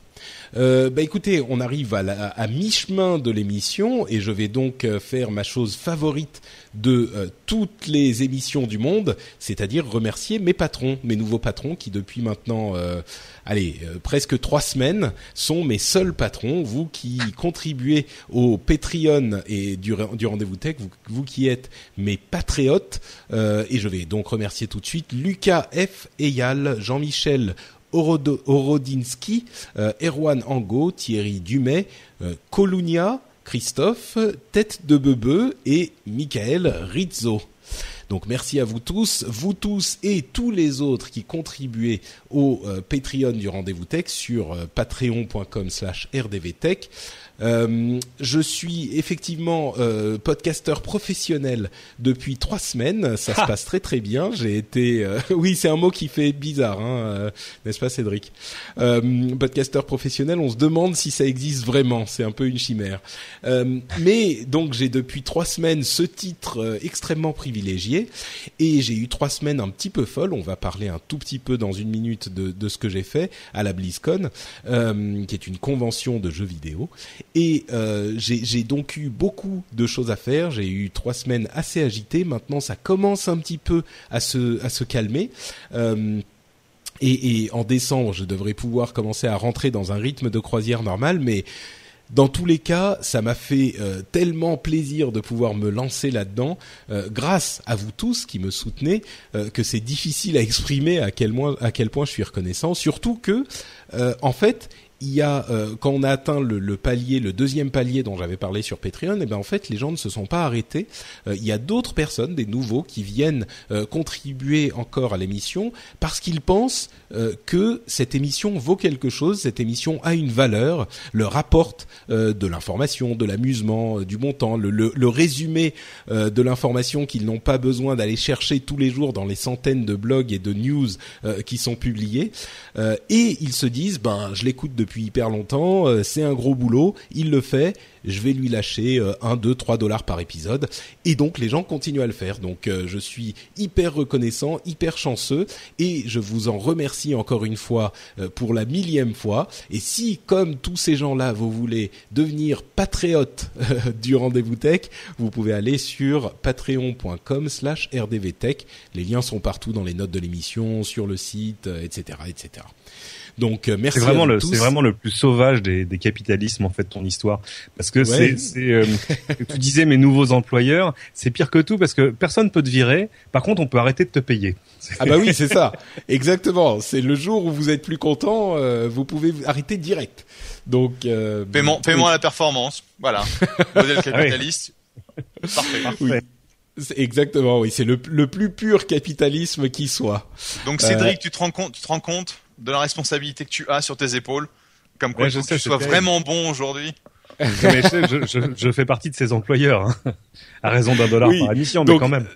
Euh, bah écoutez, on arrive à, la- à mi-chemin de l'émission et je vais donc euh, faire ma chose favorite de euh, toutes les émissions du monde, c'est-à-dire remercier mes patrons, mes nouveaux patrons qui depuis maintenant, euh, allez, euh, presque trois semaines sont mes seuls patrons. Vous qui contribuez au Patreon et du, rendez-vous tech, vous, qui êtes mes patriotes, euh, et je vais donc remercier tout de suite Lucas F. Eyal, Jean-Michel Orodinski, euh, Erwan Ango, Thierry Dumay, Colunia, Christophe, Tête de Bebeu et Michael Rizzo. Donc merci à vous tous, vous tous et tous les autres qui contribuez au euh, Patreon du Rendez-vous Tech sur euh, patreon.com slash rdvtech. Euh, je suis effectivement euh, podcasteur professionnel depuis trois semaines. Ça se passe très très bien. J'ai été, euh, *laughs* oui, c'est un mot qui fait bizarre, hein, n'est-ce pas, Cédric? Podcasteur professionnel. On se demande si ça existe vraiment. C'est un peu une chimère. Mais donc j'ai depuis trois semaines ce titre extrêmement privilégié et j'ai eu trois semaines un petit peu folles. On va parler un tout petit peu dans une minute de, de ce que j'ai fait à la BlizzCon, euh, qui est une convention de jeux vidéo. Et euh, j'ai donc eu beaucoup de choses à faire. J'ai eu trois semaines assez agitées. Maintenant, ça commence un petit peu à se à se calmer. Euh, et, et en décembre, je devrais pouvoir commencer à rentrer dans un rythme de croisière normal, mais dans tous les cas, ça m'a fait euh, tellement plaisir de pouvoir me lancer là-dedans, euh, grâce à vous tous qui me soutenez, euh, que c'est difficile à exprimer à quel, point, je suis reconnaissant. Surtout que, en fait, il y a euh, quand on a atteint le, le palier, le deuxième palier dont j'avais parlé sur Patreon, et ben en fait les gens ne se sont pas arrêtés. Euh, il y a d'autres personnes, des nouveaux, qui viennent euh, contribuer encore à l'émission parce qu'ils pensent euh, que cette émission vaut quelque chose, cette émission a une valeur, leur apporte euh, de l'information, de l'amusement, euh, du bon temps, le, le, le résumé de l'information qu'ils n'ont pas besoin d'aller chercher tous les jours dans les centaines de blogs et de news qui sont publiés. Et ils se disent, ben je l'écoute depuis hyper longtemps, euh, c'est un gros boulot, il le fait, je vais lui lâcher euh, 1, 2, 3 dollars par épisode. Et donc les gens continuent à le faire. Donc euh, je suis hyper reconnaissant, hyper chanceux et je vous en remercie encore une fois euh, pour la millième fois. Et si, comme tous ces gens-là, vous voulez devenir patriote du rendez-vous tech, vous pouvez aller sur patreon.com slash rdvtech. Les liens sont partout dans les notes de l'émission, sur le site, etc., etc. Donc euh, merci C'est vraiment à vous le, tous. vraiment le plus sauvage des, des capitalismes en fait ton histoire, parce que Ouais. c'est, c'est, euh, *laughs* tu disais mes nouveaux employeurs, c'est pire que tout parce que personne peut te virer. Par contre, on peut arrêter de te payer. Ah bah oui, c'est ça. Exactement. C'est le jour où vous êtes plus content, euh, vous pouvez arrêter direct. Donc euh, Paiement, paiement à la performance. Voilà. *laughs* Modèle capitaliste. Parfait. oui. Parfait. C'est exactement, oui, c'est le, le plus pur capitalisme qui soit. Donc Cédric, tu te rends compte, tu te rends compte de la responsabilité que tu as sur tes épaules, comme quoi Ouais, je sais, que tu c'est sois terrible. vraiment bon aujourd'hui. *laughs* Mais je, sais, je, je, je fais partie de ces employeurs, hein. à raison d'un dollar Oui, par émission, donc- mais quand même.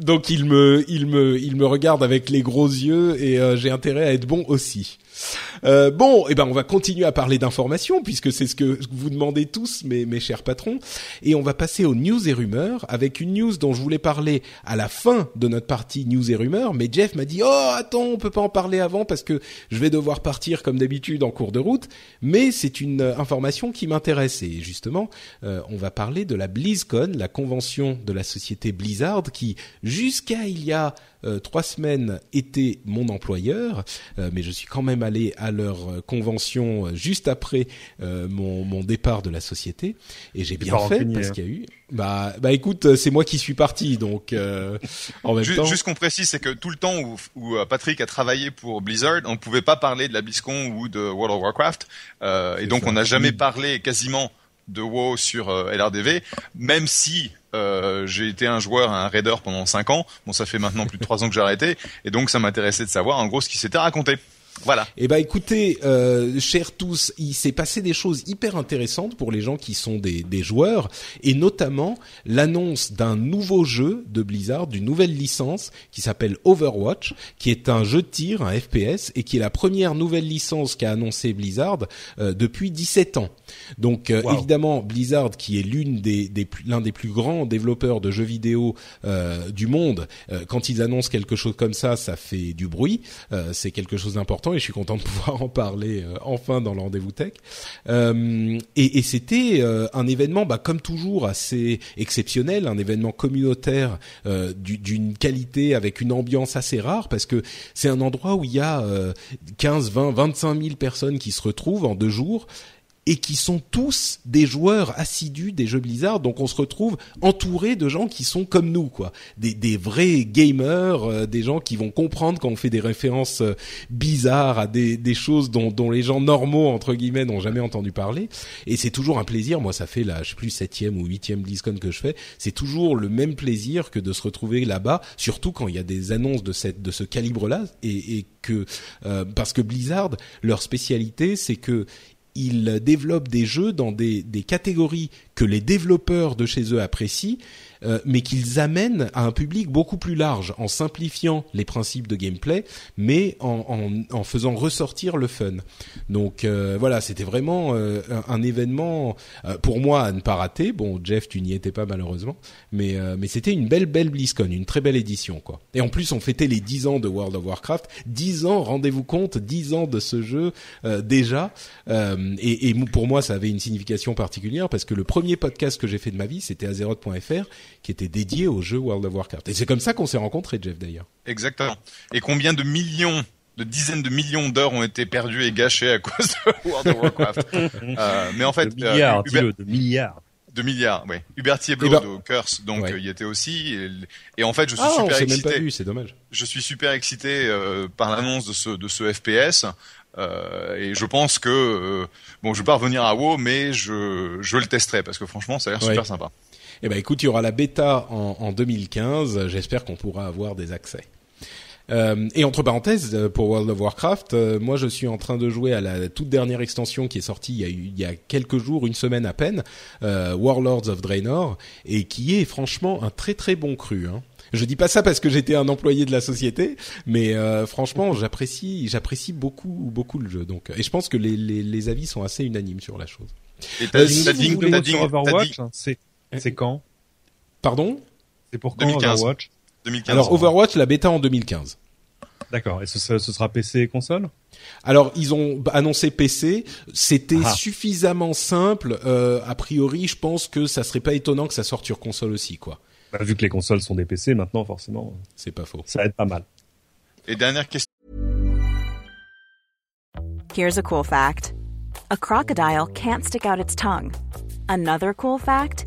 Donc il me, il me, il me regarde avec les gros yeux et euh, j'ai intérêt à être bon aussi. Euh, bon, eh ben on va continuer à parler d'informations puisque c'est ce que vous demandez tous, mes, mes chers patrons, et on va passer aux news et rumeurs avec une news dont je voulais parler à la fin de notre partie news et rumeurs, mais Jeff m'a dit oh attends on peut pas en parler avant parce que je vais devoir partir comme d'habitude en cours de route, mais c'est une euh, information qui m'intéresse. Et justement euh, on va parler de la BlizzCon, la convention de la société Blizzard qui jusqu'à il y a trois semaines était mon employeur, mais je suis quand même allé à leur euh, convention juste après mon, mon, départ de la société et j'ai bien fait parce qu'il y a eu. Bah, bah écoute, c'est moi qui suis parti, donc en même juste, temps. Juste qu'on précise, c'est que tout le temps où, où, Patrick a travaillé pour Blizzard, on ne pouvait pas parler de la BlizzCon ou de World of Warcraft, et donc on n'a jamais parlé quasiment de WoW sur LRDV, même si euh, j'ai été un joueur, un raider pendant 5 ans. Bon, ça fait maintenant plus de 3 ans que j'ai arrêté, et donc ça m'intéressait de savoir en gros ce qui s'était raconté. Voilà. Eh ben écoutez, euh, chers tous, il s'est passé des choses hyper intéressantes pour les gens qui sont des, des joueurs, et notamment l'annonce d'un nouveau jeu de Blizzard, d'une nouvelle licence qui s'appelle Overwatch, qui est un jeu de tir, un FPS, et qui est la première nouvelle licence qu'a annoncé Blizzard euh, depuis 17 ans. Donc euh, évidemment, Blizzard, qui est l'une des, des l'un des plus grands développeurs de jeux vidéo euh, du monde, quand ils annoncent quelque chose comme ça, ça fait du bruit, c'est quelque chose d'important et je suis content de pouvoir *laughs* en parler euh, enfin dans le rendez-vous tech. Euh, et, et c'était euh, un événement, bah, comme toujours, assez exceptionnel, un événement communautaire d'une qualité avec une ambiance assez rare parce que c'est un endroit où il y a 15, 20, 25 000 personnes qui se retrouvent en deux jours et qui sont tous des joueurs assidus des jeux Blizzard. Donc on se retrouve entouré de gens qui sont comme nous, quoi, des, des vrais gamers, euh, des gens qui vont comprendre quand on fait des références euh, bizarres à des, des choses dont, dont les gens normaux entre guillemets n'ont jamais entendu parler. Et c'est toujours un plaisir. Moi, ça fait la, je sais plus septième ou huitième BlizzCon que je fais. C'est toujours le même plaisir que de se retrouver là-bas, surtout quand il y a des annonces de cette de ce calibre-là et, et que euh, parce que Blizzard, leur spécialité, c'est que ils développent des jeux dans des, des catégories que les développeurs de chez eux apprécient euh, mais qu'ils amènent à un public beaucoup plus large en simplifiant les principes de gameplay, mais en, en, en faisant ressortir le fun. Donc euh, voilà, c'était vraiment euh, un, événement pour moi à ne pas rater. Bon, Jeff, tu n'y étais pas malheureusement, mais mais c'était une belle belle BlizzCon, une très belle édition quoi. Et en plus, on fêtait les 10 ans de World of Warcraft, 10 ans, rendez-vous compte, 10 ans de ce jeu déjà. et, et pour moi, ça avait une signification particulière parce que le premier podcast que j'ai fait de ma vie, c'était Azeroth.fr qui était dédié au jeu World of Warcraft. Et c'est comme ça qu'on s'est rencontrés, Jeff, d'ailleurs. Exactement. Et combien de millions de dizaines de millions d'heures ont été perdues et gâchées à cause de *laughs* World of Warcraft. euh, mais en fait, de milliards, euh, de milliards. De milliards, oui. Hubert Thieblo ben, de Curse, donc il y était aussi. Et, en fait, je suis ah, super excité. c'est dommage. Je suis super excité euh, par l'annonce de ce de ce FPS. Euh, et je pense que euh, bon, je vais pas revenir à WoW, mais je je le testerai parce que franchement, ça a l'air super sympa. Eh ben écoute, il y aura la bêta en, en 2015. J'espère qu'on pourra avoir des accès. Euh, et entre parenthèses, euh, pour World of Warcraft, euh, moi je suis en train de jouer à la toute dernière extension qui est sortie il y a, il y a quelques jours, une semaine à peine, euh, Warlords of Draenor, et qui est franchement un très très bon cru. Hein. Je dis pas ça parce que j'étais un employé de la société, mais euh, franchement, *laughs* j'apprécie, j'apprécie beaucoup, beaucoup le jeu. Donc, et je pense que les, les, les avis sont assez unanimes sur la chose. Et t'as dit, t'as dit, Overwatch, c'est c'est quand? Pardon? C'est pour quand 2015. Overwatch? 2015. Alors Overwatch, la bêta en 2015. D'accord. Et ce, ce, sera PC et console? Alors ils ont annoncé PC. C'était ah. suffisamment simple. Euh, a priori, je pense que ça serait pas étonnant que ça sorte sur console aussi, quoi. Bah, vu que les consoles sont des PC maintenant, forcément. C'est pas faux. Ça aide pas mal. Et dernière question. Here's a cool fact. A crocodile can't stick out its tongue. Another cool fact.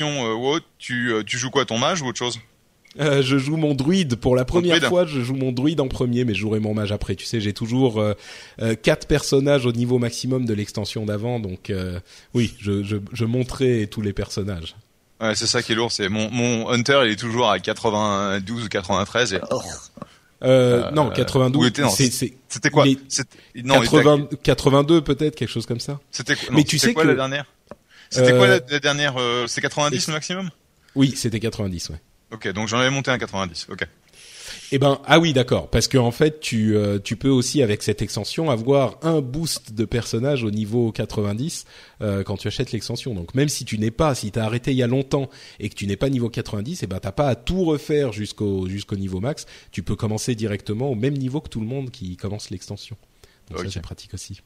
Euh, tu, euh, tu joues quoi, ton mage ou autre chose? Euh, je joue mon druide pour la première fois. Je joue mon druide en premier, mais je jouerai mon mage après. Tu sais, j'ai toujours euh, euh, quatre personnages au niveau maximum de l'extension d'avant, donc oui, je, je, je montrerai tous les personnages. Ouais, c'est ça qui est lourd. C'est mon, mon hunter, il est toujours à 92 ou 93 et. Euh, non, 92. C'était quoi non, 80, 82 peut-être, quelque chose comme ça. C'était Mais tu sais quoi la dernière? C'était quoi la, dernière C'est 90 le maximum? Oui, c'était 90, ouais. Ok, donc j'en avais monté un 90. Ok. Eh ben ah oui d'accord parce que en fait tu euh, tu peux aussi avec cette extension avoir un boost de personnages au niveau 90 euh, quand tu achètes l'extension. Donc même si tu n'es pas si tu as arrêté il y a longtemps et que tu n'es pas niveau 90, eh ben t'as pas à tout refaire jusqu'au jusqu'au niveau max, tu peux commencer directement au même niveau que tout le monde qui commence l'extension. Donc ça c'est pratique aussi.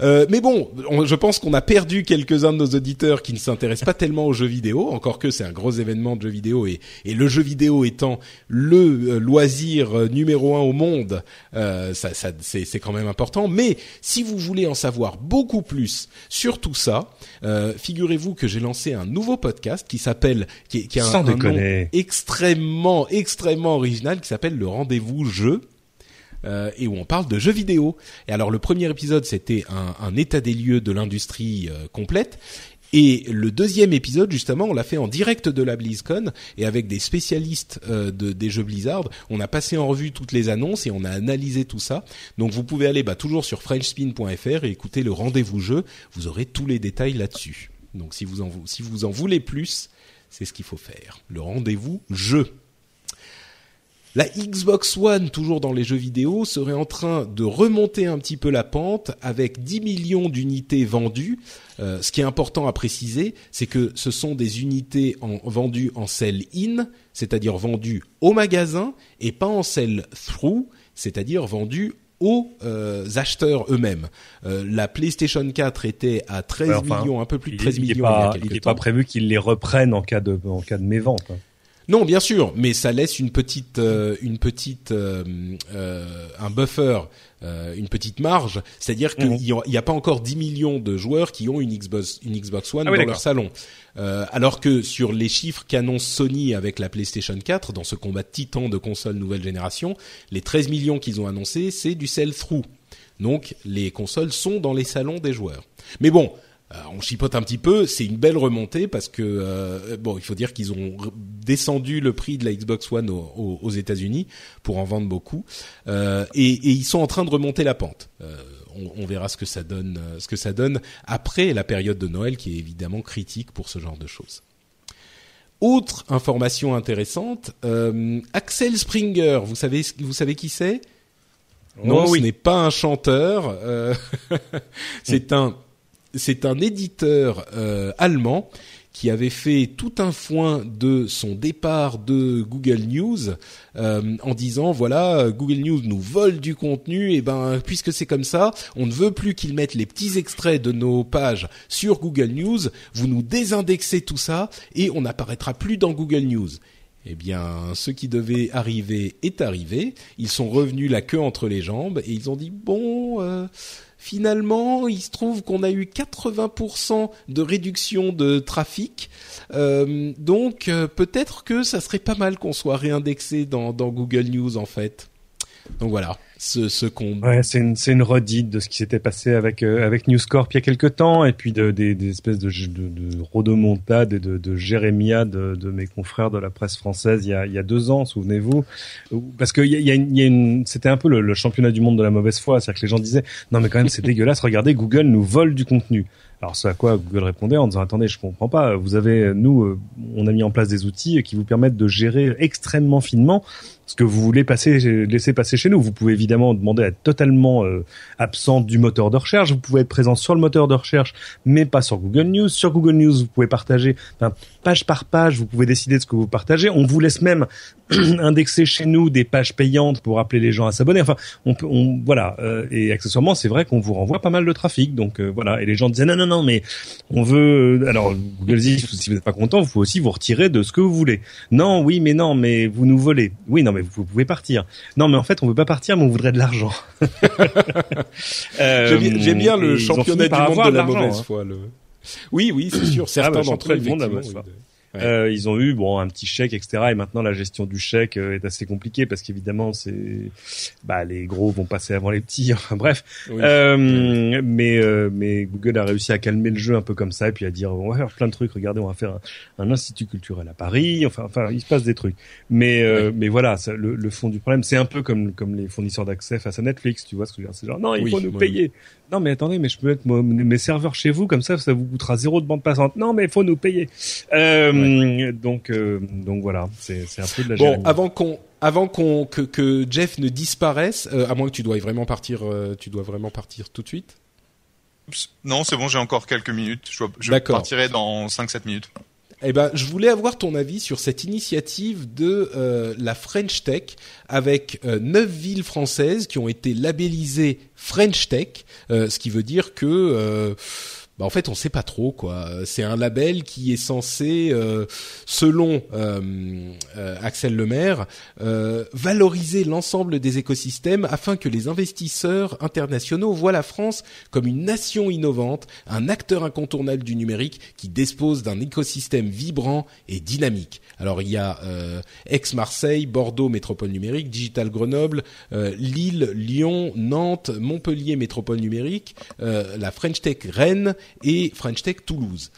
Euh, mais bon, je pense qu'on a perdu quelques-uns de nos auditeurs qui ne s'intéressent pas tellement aux jeux vidéo, encore que c'est un gros événement de jeux vidéo et, et le jeu vidéo étant le euh, loisir euh, numéro un au monde, euh, ça, ça c'est quand même important. Mais si vous voulez en savoir beaucoup plus sur tout ça, euh, figurez-vous que j'ai lancé un nouveau podcast qui s'appelle, qui, qui a un, un nom extrêmement, extrêmement original, qui s'appelle le Rendez-vous Jeu. Euh, et où on parle de jeux vidéo. Et alors le premier épisode c'était un, un état des lieux de l'industrie euh, complète. Et le deuxième épisode, justement, on l'a fait en direct de la BlizzCon et avec des spécialistes euh, de, des jeux Blizzard. On a passé en revue toutes les annonces et on a analysé tout ça. Donc vous pouvez aller bah, toujours sur FrenchSpin.fr et écouter le rendez-vous jeu. Vous aurez tous les détails là-dessus. Donc si vous en, si vous en voulez plus, c'est ce qu'il faut faire. Le rendez-vous jeu. La Xbox One, toujours dans les jeux vidéo, serait en train de remonter un petit peu la pente avec 10 millions d'unités vendues. Euh, ce qui est important à préciser, c'est que ce sont des unités en, vendues en sell-in, c'est-à-dire vendues au magasin, et pas en sell-through, c'est-à-dire vendues aux euh, acheteurs eux-mêmes. Euh, la PlayStation 4 était à 13 millions, un peu plus de 13 millions. il n'est pas prévu qu'ils les reprennent en cas de en cas de mévente. Non, bien sûr, mais ça laisse une petite, euh, une petite, euh, euh, un buffer, une petite marge. C'est-à-dire qu'il n'y mhm. a, pas encore 10 millions de joueurs qui ont une Xbox, une Xbox One ah dans leur salon. alors que sur les chiffres qu'annonce Sony avec la PlayStation 4, dans ce combat titan de consoles nouvelle génération, les 13 millions qu'ils ont annoncés, c'est du sell-through. Donc les consoles sont dans les salons des joueurs. Mais bon, euh, on chipote un petit peu, c'est une belle remontée parce que euh, bon, il faut dire qu'ils ont descendu le prix de la Xbox One aux, États-Unis pour en vendre beaucoup, euh, et, et, ils sont en train de remonter la pente. On, on, verra ce que ça donne, ce que ça donne après la période de Noël qui est évidemment critique pour ce genre de choses. Autre information intéressante, Axel Springer, vous savez, vous savez qui c'est? Non, ce n'est pas un chanteur. *laughs* c'est un c'est un éditeur euh, allemand qui avait fait tout un foin de son départ de Google News euh, en disant voilà Google News nous vole du contenu et ben puisque c'est comme ça on ne veut plus qu'ils mettent les petits extraits de nos pages sur Google News vous nous désindexez tout ça et on n'apparaîtra plus dans Google News eh bien, ce qui devait arriver est arrivé. Ils sont revenus la queue entre les jambes et ils ont dit bon, euh, finalement, il se trouve qu'on a eu 80% de réduction de trafic. Euh, donc euh, peut-être que ça serait pas mal qu'on soit réindexé dans, dans Google News en fait. Donc voilà ce, ce qu'on. Ouais, c'est une, c'est une redite de ce qui s'était passé avec euh, avec News Corp il y a quelques temps, et puis de, des, des espèces de, de, de rodomontades et de, de jérémiades de, de, mes confrères de la presse française il y a, il y a deux ans, souvenez-vous, parce que il y a, il y a une, c'était un peu le, le, championnat du monde de la mauvaise foi, c'est-à-dire que les gens disaient non mais quand même c'est *laughs* dégueulasse, regardez Google nous vole du contenu. Alors ce à quoi Google répondait en disant attendez je comprends pas vous avez nous euh, on a mis en place des outils qui vous permettent de gérer extrêmement finement ce que vous voulez passer, laisser passer chez nous. Vous pouvez évidemment demander à être totalement euh, absent du moteur de recherche. Vous pouvez être présent sur le moteur de recherche, mais pas sur Google News. Sur Google News, vous pouvez partager page par page. Vous pouvez décider de ce que vous partagez. On vous laisse même *clears throat* indexer chez nous des pages payantes pour appeler les gens à s'abonner. Enfin, on peut, on, voilà. Euh, et accessoirement, c'est vrai qu'on vous renvoie pas mal de trafic. Donc euh, voilà. Et les gens disaient non, non, non, mais on veut. Alors Google dit si vous n'êtes pas content, vous pouvez aussi vous retirer de ce que vous voulez. Non, oui, mais non, mais vous nous volez. Oui, non, mais vous pouvez partir. Non, mais en fait, on veut pas partir, mais on voudrait de l'argent. *laughs* euh, J'aime bien le championnat du monde de la mauvaise hein. foi. Le... Oui, oui, c'est sûr. Ah, Certains d'entre eux, Euh, ils ont eu bon un petit chèque, etc. Et maintenant la gestion du chèque euh, est assez compliquée parce qu'évidemment c'est bah les gros vont passer avant les petits. *laughs* Enfin bref. Euh, mais euh, mais Google a réussi à calmer le jeu un peu comme ça et puis à dire on va faire plein de trucs. Regardez, on va faire un, institut culturel à Paris. Enfin enfin il se passe des trucs. Mais euh, mais voilà, ça, le, le, fond du problème c'est un peu comme comme les fournisseurs d'accès face à Netflix. Tu vois ce que je veux dire? C'est genre non il faut nous payer. Non mais attendez mais je peux mettre mes serveurs chez vous comme ça ça vous coûtera zéro de bande passante. Non mais il faut nous payer. Euh, donc euh, donc voilà c'est c'est un peu de la bon avant qu'on avant qu'on que, que Jeff ne disparaisse euh, à moins que tu dois vraiment partir tu dois vraiment partir tout de suite. Non c'est bon j'ai encore quelques minutes je, je partirai dans 5-7 minutes. Eh ben, je voulais avoir ton avis sur cette initiative de euh, la French Tech avec euh, neuf villes françaises qui ont été labellisées French Tech, euh, ce qui veut dire que bah, en fait on sait pas trop quoi. C'est un label qui est censé, euh, selon euh, euh, Axel Lemaire, valoriser l'ensemble des écosystèmes afin que les investisseurs internationaux voient la France comme une nation innovante, un acteur incontournable du numérique qui dispose d'un écosystème vibrant et dynamique. Alors il y a Aix-Marseille, Bordeaux Métropole numérique, Digital Grenoble, Lille, Lyon, Nantes, Montpellier Métropole numérique, la French Tech Rennes et French Tech Toulouse.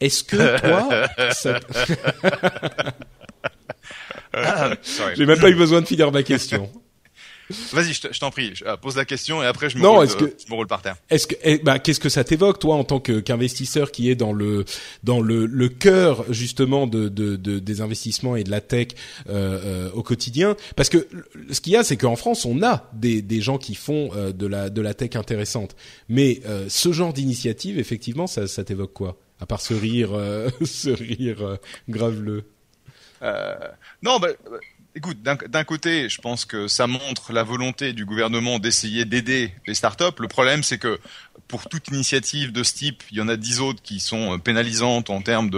Est-ce que toi, *laughs* ça... j'ai même pas eu besoin de finir ma question. Vas-y, je t'en prie, euh, pose la question et après je me, roule, que, je me roule par terre. Est-ce que, bah, qu'est-ce que ça t'évoque toi en tant qu'investisseur qui est dans le dans le, le cœur justement de, de, de, des investissements et de la tech euh, euh, au quotidien? Parce que ce qu'il y a, c'est qu'en France, on a des, des gens qui font euh, de la de la tech intéressante, mais euh, ce genre d'initiative, effectivement, ça, ça t'évoque quoi? À part ce rire, *laughs* ce rire graveleux. non, bah, bah Écoute, d'un côté, je pense que ça montre la volonté du gouvernement d'essayer d'aider les startups. Le problème, c'est que pour toute initiative de ce type, il y en a dix autres qui sont euh, pénalisantes en termes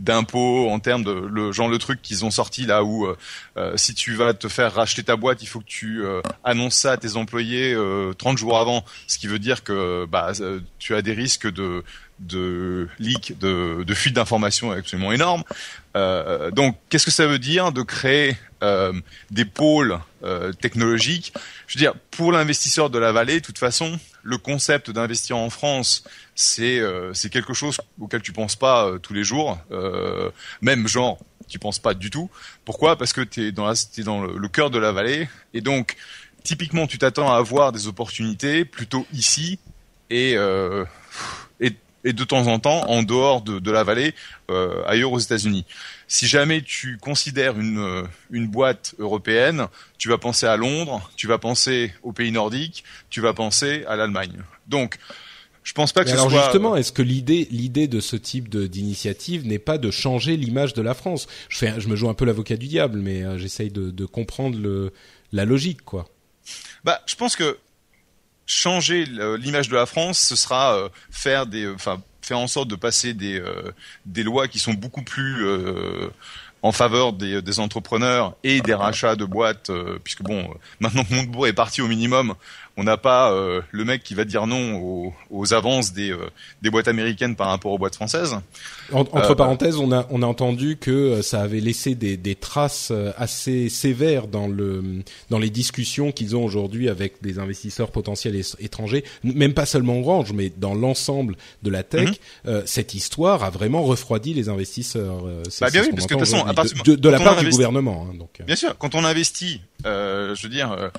d'impôts, en termes de genre le truc qu'ils ont sorti là où euh, euh, si tu vas te faire racheter ta boîte, il faut que tu annonces ça à tes employés 30 jours avant, ce qui veut dire que bah tu as des risques de de leak, de, de fuite d'informations absolument énorme. Euh, donc, qu'est-ce que ça veut dire de créer euh, des pôles euh, technologiques? Je veux dire, pour l'investisseur de la vallée, de toute façon, le concept d'investir en France, c'est euh, c'est quelque chose auquel tu penses pas euh, tous les jours, même genre tu penses pas du tout. Pourquoi? Parce que tu es dans, la, es dans le, cœur de la vallée. Et donc typiquement tu t'attends à avoir des opportunités plutôt ici. Et et et de temps en temps en dehors de, de la vallée, euh, ailleurs aux États-Unis. Si jamais tu considères une, euh, une boîte européenne, tu vas penser à Londres, tu vas penser aux pays nordiques, tu vas penser à l'Allemagne. Donc, je pense pas que ce alors soit... justement, est-ce que l'idée, l'idée de ce type de, d'initiative n'est pas de changer l'image de la France? Je fais, je me joue un peu l'avocat du diable, mais euh, j'essaye de, de comprendre le, la logique, quoi. Bah, je pense que changer l'image de la France, ce sera euh, faire des, enfin faire en sorte de passer des euh, des lois qui sont beaucoup plus euh, en faveur des, des, entrepreneurs et des rachats de boîtes, puisque bon, maintenant que Montebourg est parti au minimum, on n'a pas euh, le mec qui va dire non aux, aux avances des, euh, des boîtes américaines par rapport aux boîtes françaises. entre euh, parenthèses, on a on a entendu que ça avait laissé des, des traces assez sévères dans le dans les discussions qu'ils ont aujourd'hui avec des investisseurs potentiels étrangers, même pas seulement Orange, mais dans l'ensemble de la tech. Mhm. cette histoire a vraiment refroidi les investisseurs. Bah bien oui, parce que de toute façon, à de, de, la part du gouvernement. Hein, donc. Bien sûr, quand on investit, je veux dire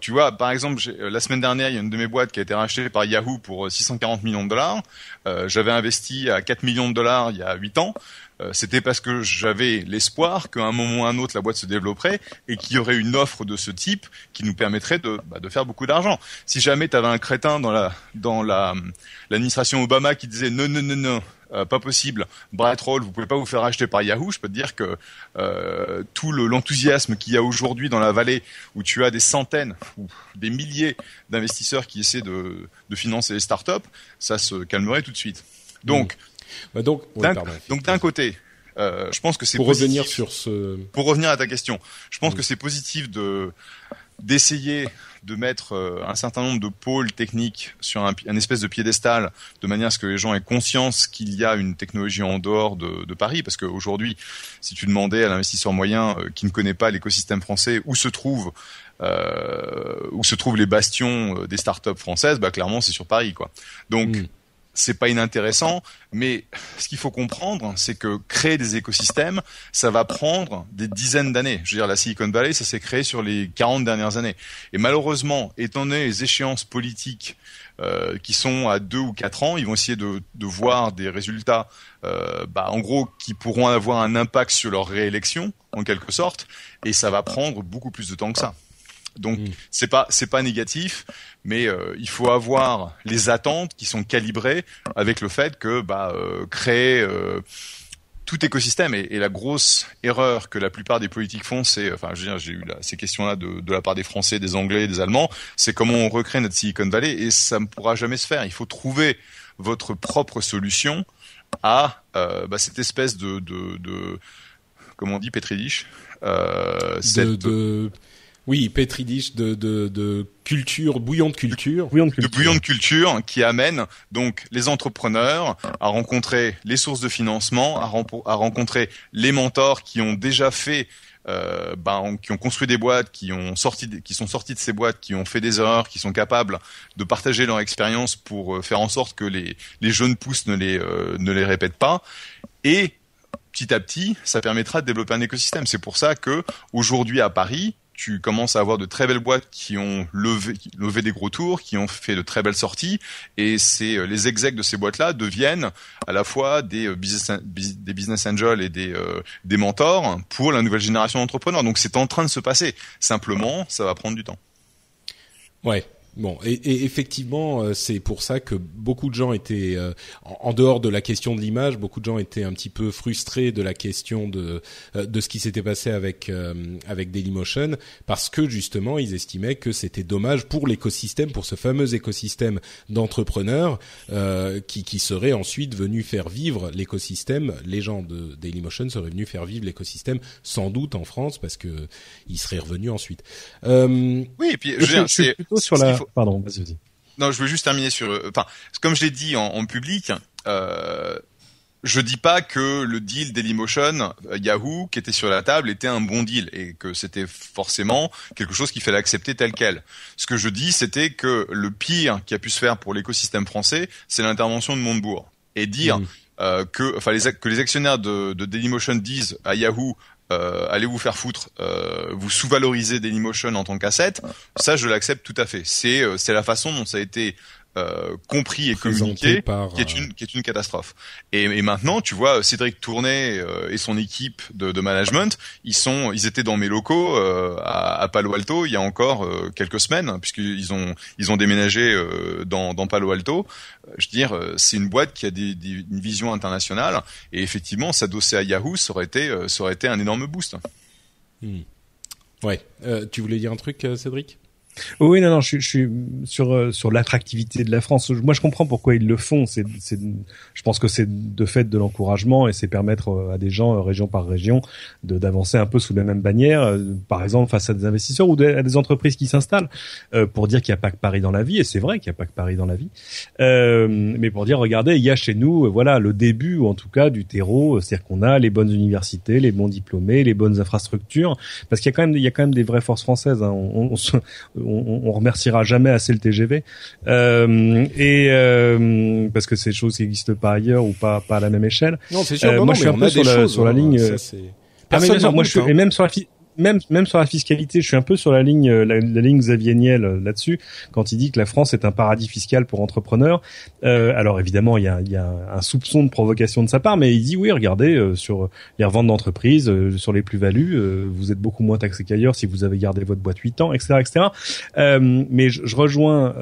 tu vois, par exemple, euh, la semaine dernière, il y a une de mes boîtes qui a été rachetée par Yahoo pour 640 euh, millions de dollars. Euh, j'avais investi à 4 millions de dollars il y a 8 ans. C'était parce que j'avais l'espoir qu'à un moment ou à un autre, la boîte se développerait et qu'il y aurait une offre de ce type qui nous permettrait de, bah, faire beaucoup d'argent. Si jamais tu avais un crétin dans la dans la l'administration Obama qui disait non non non non euh, pas possible. Brightroll, vous pouvez pas vous faire acheter par Yahoo. Je peux te dire que euh, tout l'enthousiasme qu'il y a aujourd'hui dans la vallée, où tu as des centaines ou des milliers d'investisseurs qui essaient de, de, financer les startups, ça se calmerait tout de suite. Donc, mmh. bah donc, donc d'un côté, euh, je pense que c'est pour revenir sur ce pour revenir à ta question, je pense mmh. que c'est positif de d'essayer de mettre euh, un certain nombre de pôles techniques sur un, espèce de piédestal, de manière à ce que les gens aient conscience qu'il y a une technologie en dehors de, Paris, parce qu'aujourd'hui, si tu demandais à l'investisseur moyen euh, qui ne connaît pas l'écosystème français où se trouve euh, où se trouvent les bastions des startups françaises, bah clairement c'est sur Paris quoi. Donc mm c'est pas inintéressant, mais ce qu'il faut comprendre, c'est que créer des écosystèmes, ça va prendre des dizaines d'années. Je veux dire, la Silicon Valley, ça s'est créé sur les 40 dernières années. Et malheureusement, étant donné les échéances politiques euh, qui sont à deux ou quatre ans, ils vont essayer de, voir des résultats, euh, bah, en gros, qui pourront avoir un impact sur leur réélection, en quelque sorte, et ça va prendre beaucoup plus de temps que ça. Donc mm. c'est pas c'est pas négatif, mais euh, il faut avoir les attentes qui sont calibrées avec le fait que bah, euh, créer euh, tout écosystème et, la grosse erreur que la plupart des politiques font, c'est, enfin, je veux dire, j'ai eu ces questions-là de, de, la part des Français, des Anglais, des Allemands, c'est comment on recrée notre Silicon Valley et ça ne pourra jamais se faire. Il faut trouver votre propre solution à bah, cette espèce de, de, de, comment on dit, Petri euh, de, oui, Petri dish de, de, de culture, bouillon de culture. Bouillon de culture. De bouillon de culture qui amène donc les entrepreneurs à rencontrer les sources de financement, à, à rencontrer les mentors qui ont déjà fait euh, ben, qui ont construit des boîtes, qui ont sorti, qui sont sortis de ces boîtes, qui ont fait des erreurs, qui sont capables de partager leur expérience pour euh, faire en sorte que les, les jeunes pousses ne les, euh, ne les répètent pas. Et petit à petit, ça permettra de développer un écosystème. C'est pour ça que aujourd'hui à Paris, tu commences à avoir de très belles boîtes qui ont levé, levé des gros tours, qui ont fait de très belles sorties, et c'est euh, les execs de ces boîtes-là deviennent à la fois des euh, business, des business angels et des, euh, des mentors pour la nouvelle génération d'entrepreneurs. Donc c'est en train de se passer. Simplement, ça va prendre du temps. Ouais, Bon, et, et effectivement, euh, c'est pour ça que beaucoup de gens étaient, euh, en, dehors de la question de l'image, beaucoup de gens étaient un petit peu frustrés de la question de euh, de ce qui s'était passé avec avec Dailymotion, parce que justement, ils estimaient que c'était dommage pour l'écosystème, pour ce fameux écosystème d'entrepreneurs qui qui serait ensuite venu faire vivre l'écosystème. Les gens de Dailymotion seraient venus faire vivre l'écosystème, sans doute en France, parce que ils seraient revenus ensuite. oui, et puis je, suis plutôt sur la Pardon, vas-y, Non, je veux juste terminer sur. Euh, enfin, comme je l'ai dit en, public, euh, je dis pas que le deal Dailymotion euh, Yahoo qui était sur la table était un bon deal et que c'était forcément quelque chose qu'il fallait accepter tel quel. Ce que je dis, c'était que le pire qui a pu se faire pour l'écosystème français, c'est l'intervention de Montebourg et dire mmh. euh, que, enfin, les, que les actionnaires de, de Dailymotion disent à Yahoo euh, allez vous faire foutre, euh, vous sous-valorisez Dailymotion en tant qu'asset, ça je l'accepte tout à fait. C'est euh, c'est la façon dont ça a été euh, compris et communiqué, qui est une qui est une catastrophe. Et, et maintenant, tu vois, Cédric Tourné euh, et son équipe de, de, management, ils sont, ils étaient dans mes locaux euh, à, à, Palo Alto il y a encore quelques semaines, puisqu'ils ont ils ont déménagé dans, dans Palo Alto. Je veux dire, c'est une boîte qui a des, des, une vision internationale, et effectivement, s'adosser à Yahoo, ça aurait été ça aurait été un énorme boost. Hmm. Ouais. tu voulais dire un truc, Cédric? Oui, non, non, je, je suis sur euh, sur l'attractivité de la France. Moi, je comprends pourquoi ils le font. C'est, c'est, je pense que c'est de fait de l'encouragement et c'est permettre euh, à des gens, euh, région par région, de d'avancer un peu sous la même bannière. Par exemple, face à des investisseurs ou à des entreprises qui s'installent, pour dire qu'il n'y a pas que Paris dans la vie. Et c'est vrai qu'il n'y a pas que Paris dans la vie. Euh, mais pour dire, regardez, il y a chez nous, voilà, le début, ou en tout cas, du terreau. C'est-à-dire qu'on a les bonnes universités, les bons diplômés, les bonnes infrastructures. Parce qu'il y a quand même, il y a quand même des vraies forces françaises. Hein. On, remerciera jamais assez le TGV euh, et euh, parce que c'est des choses qui n'existent pas ailleurs ou pas pas à la même échelle. Non, c'est sûr. Euh, moi, je suis un peu sur, la, sur la hein, ligne. Ça, ah, moi, je suis, hein. et même sur la même même sur la fiscalité, je suis un peu sur la ligne la, ligne Xavier Niel euh, là-dessus quand il dit que la France est un paradis fiscal pour entrepreneurs. Euh, alors évidemment, il y a, il y a un soupçon de provocation de sa part, mais il dit oui, regardez euh, sur les reventes d'entreprises, euh, sur les plus-values, vous êtes beaucoup moins taxé qu'ailleurs si vous avez gardé votre boîte 8 ans, etc., etc. mais je, je rejoins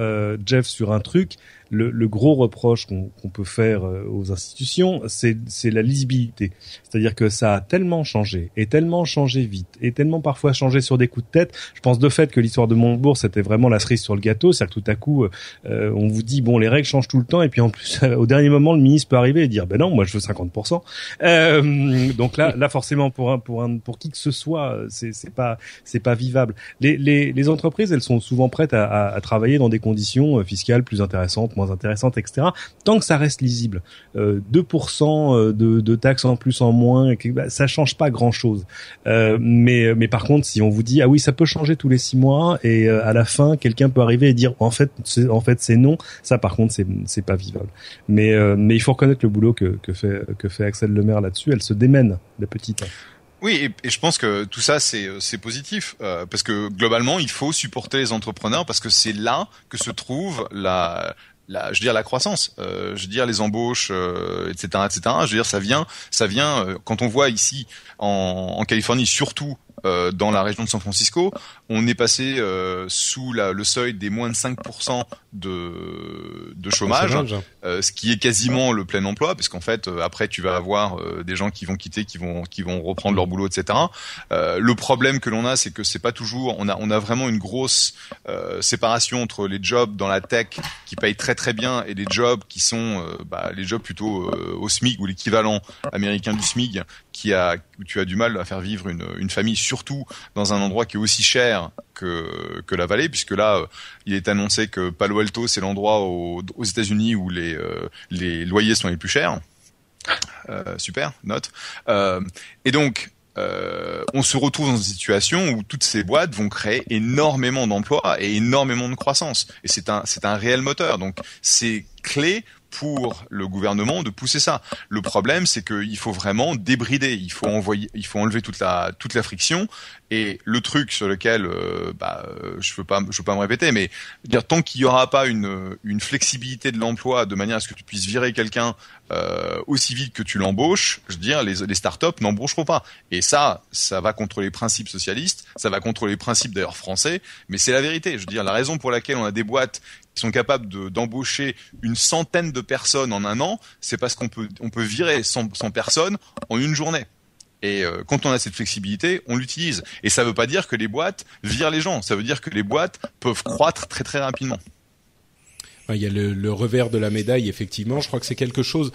Jeff sur un truc le, le gros reproche qu'on peut faire euh, aux institutions, c'est la lisibilité. C'est-à-dire que ça a tellement changé, et tellement changé vite, et tellement parfois changé sur des coups de tête. Je pense de fait que l'histoire de Montebourg, c'était vraiment la cerise sur le gâteau. C'est-à-dire que tout à coup, euh, on vous dit, bon, les règles changent tout le temps, et puis en plus, *laughs* au dernier moment, le ministre peut arriver et dire, ben non, moi je veux 50%. Euh, donc là, là forcément, pour un, pour un, pour qui que ce soit, c'est pas, pas vivable. Les, les, les entreprises, elles sont souvent prêtes à, à, travailler dans des conditions fiscales plus intéressantes, moins intéressantes, etc. Tant que ça reste lisible, euh, 2% de, taxes en plus en moins, bah, ça change pas grand chose. Euh, mais mais par contre, si on vous dit ah oui, ça peut changer tous les six mois et euh, à la fin quelqu'un peut arriver et dire en fait c'est, en fait c'est non, ça par contre c'est c'est pas vivable. Mais euh, mais il faut reconnaître le boulot que que fait que fait Axel Lemaire là-dessus. Elle se démène la petite. Oui, et, je pense que tout ça c'est c'est positif euh, parce que globalement il faut supporter les entrepreneurs parce que c'est là que se trouve la la, je veux dire la croissance, euh, je veux dire les embauches, euh, etc., etc. Je veux dire ça vient, ça vient euh, quand on voit ici en, en Californie surtout euh, dans la région de San Francisco, on est passé euh, sous la, le seuil des moins de 5% de, de chômage, euh, ce qui est quasiment le plein emploi, parce qu'en fait, après, tu vas avoir des gens qui vont quitter, qui vont, qui vont reprendre leur boulot, etc. le problème que l'on a, c'est que c'est pas toujours, on a, on a vraiment une grosse séparation entre les jobs dans la tech qui payent très très bien et les jobs qui sont bah, les jobs plutôt au SMIC ou l'équivalent américain du SMIC, qui a, tu as du mal à faire vivre une, famille surtout dans un endroit qui est aussi cher que, la vallée, puisque là, euh, il est annoncé que Palo Alto, c'est l'endroit aux, États-Unis où les, euh, les loyers sont les plus chers. Euh, super, note. Et donc, on se retrouve dans une situation où toutes ces boîtes vont créer énormément d'emplois et énormément de croissance. Et c'est un, c'est un réel moteur. Donc, c'est clé pour le gouvernement de pousser ça. Le problème, c'est qu'il faut vraiment débrider, il faut envoyer, il faut enlever toute la toute la friction. Et le truc sur lequel, euh, bah, euh, je veux pas, veux pas me répéter, mais dire tant qu'il y aura pas une une flexibilité de l'emploi de manière à ce que tu puisses virer quelqu'un euh, aussi vite que tu l'embauches, je veux dire, les les startups n'embaucheront pas. Et ça, ça va contre les principes socialistes, ça va contre les principes d'ailleurs français, mais c'est la vérité. Je veux dire, la raison pour laquelle on a des boîtes qui sont capables d'embaucher une centaine de personnes en un an, c'est parce qu'on peut, on peut virer 100, 100 personnes en une journée. Et euh, quand on a cette flexibilité, on l'utilise. Et ça ne veut pas dire que les boîtes virent les gens. Ça veut dire que les boîtes peuvent croître très très rapidement. Il y a le, revers de la médaille, effectivement. Je crois que c'est quelque chose.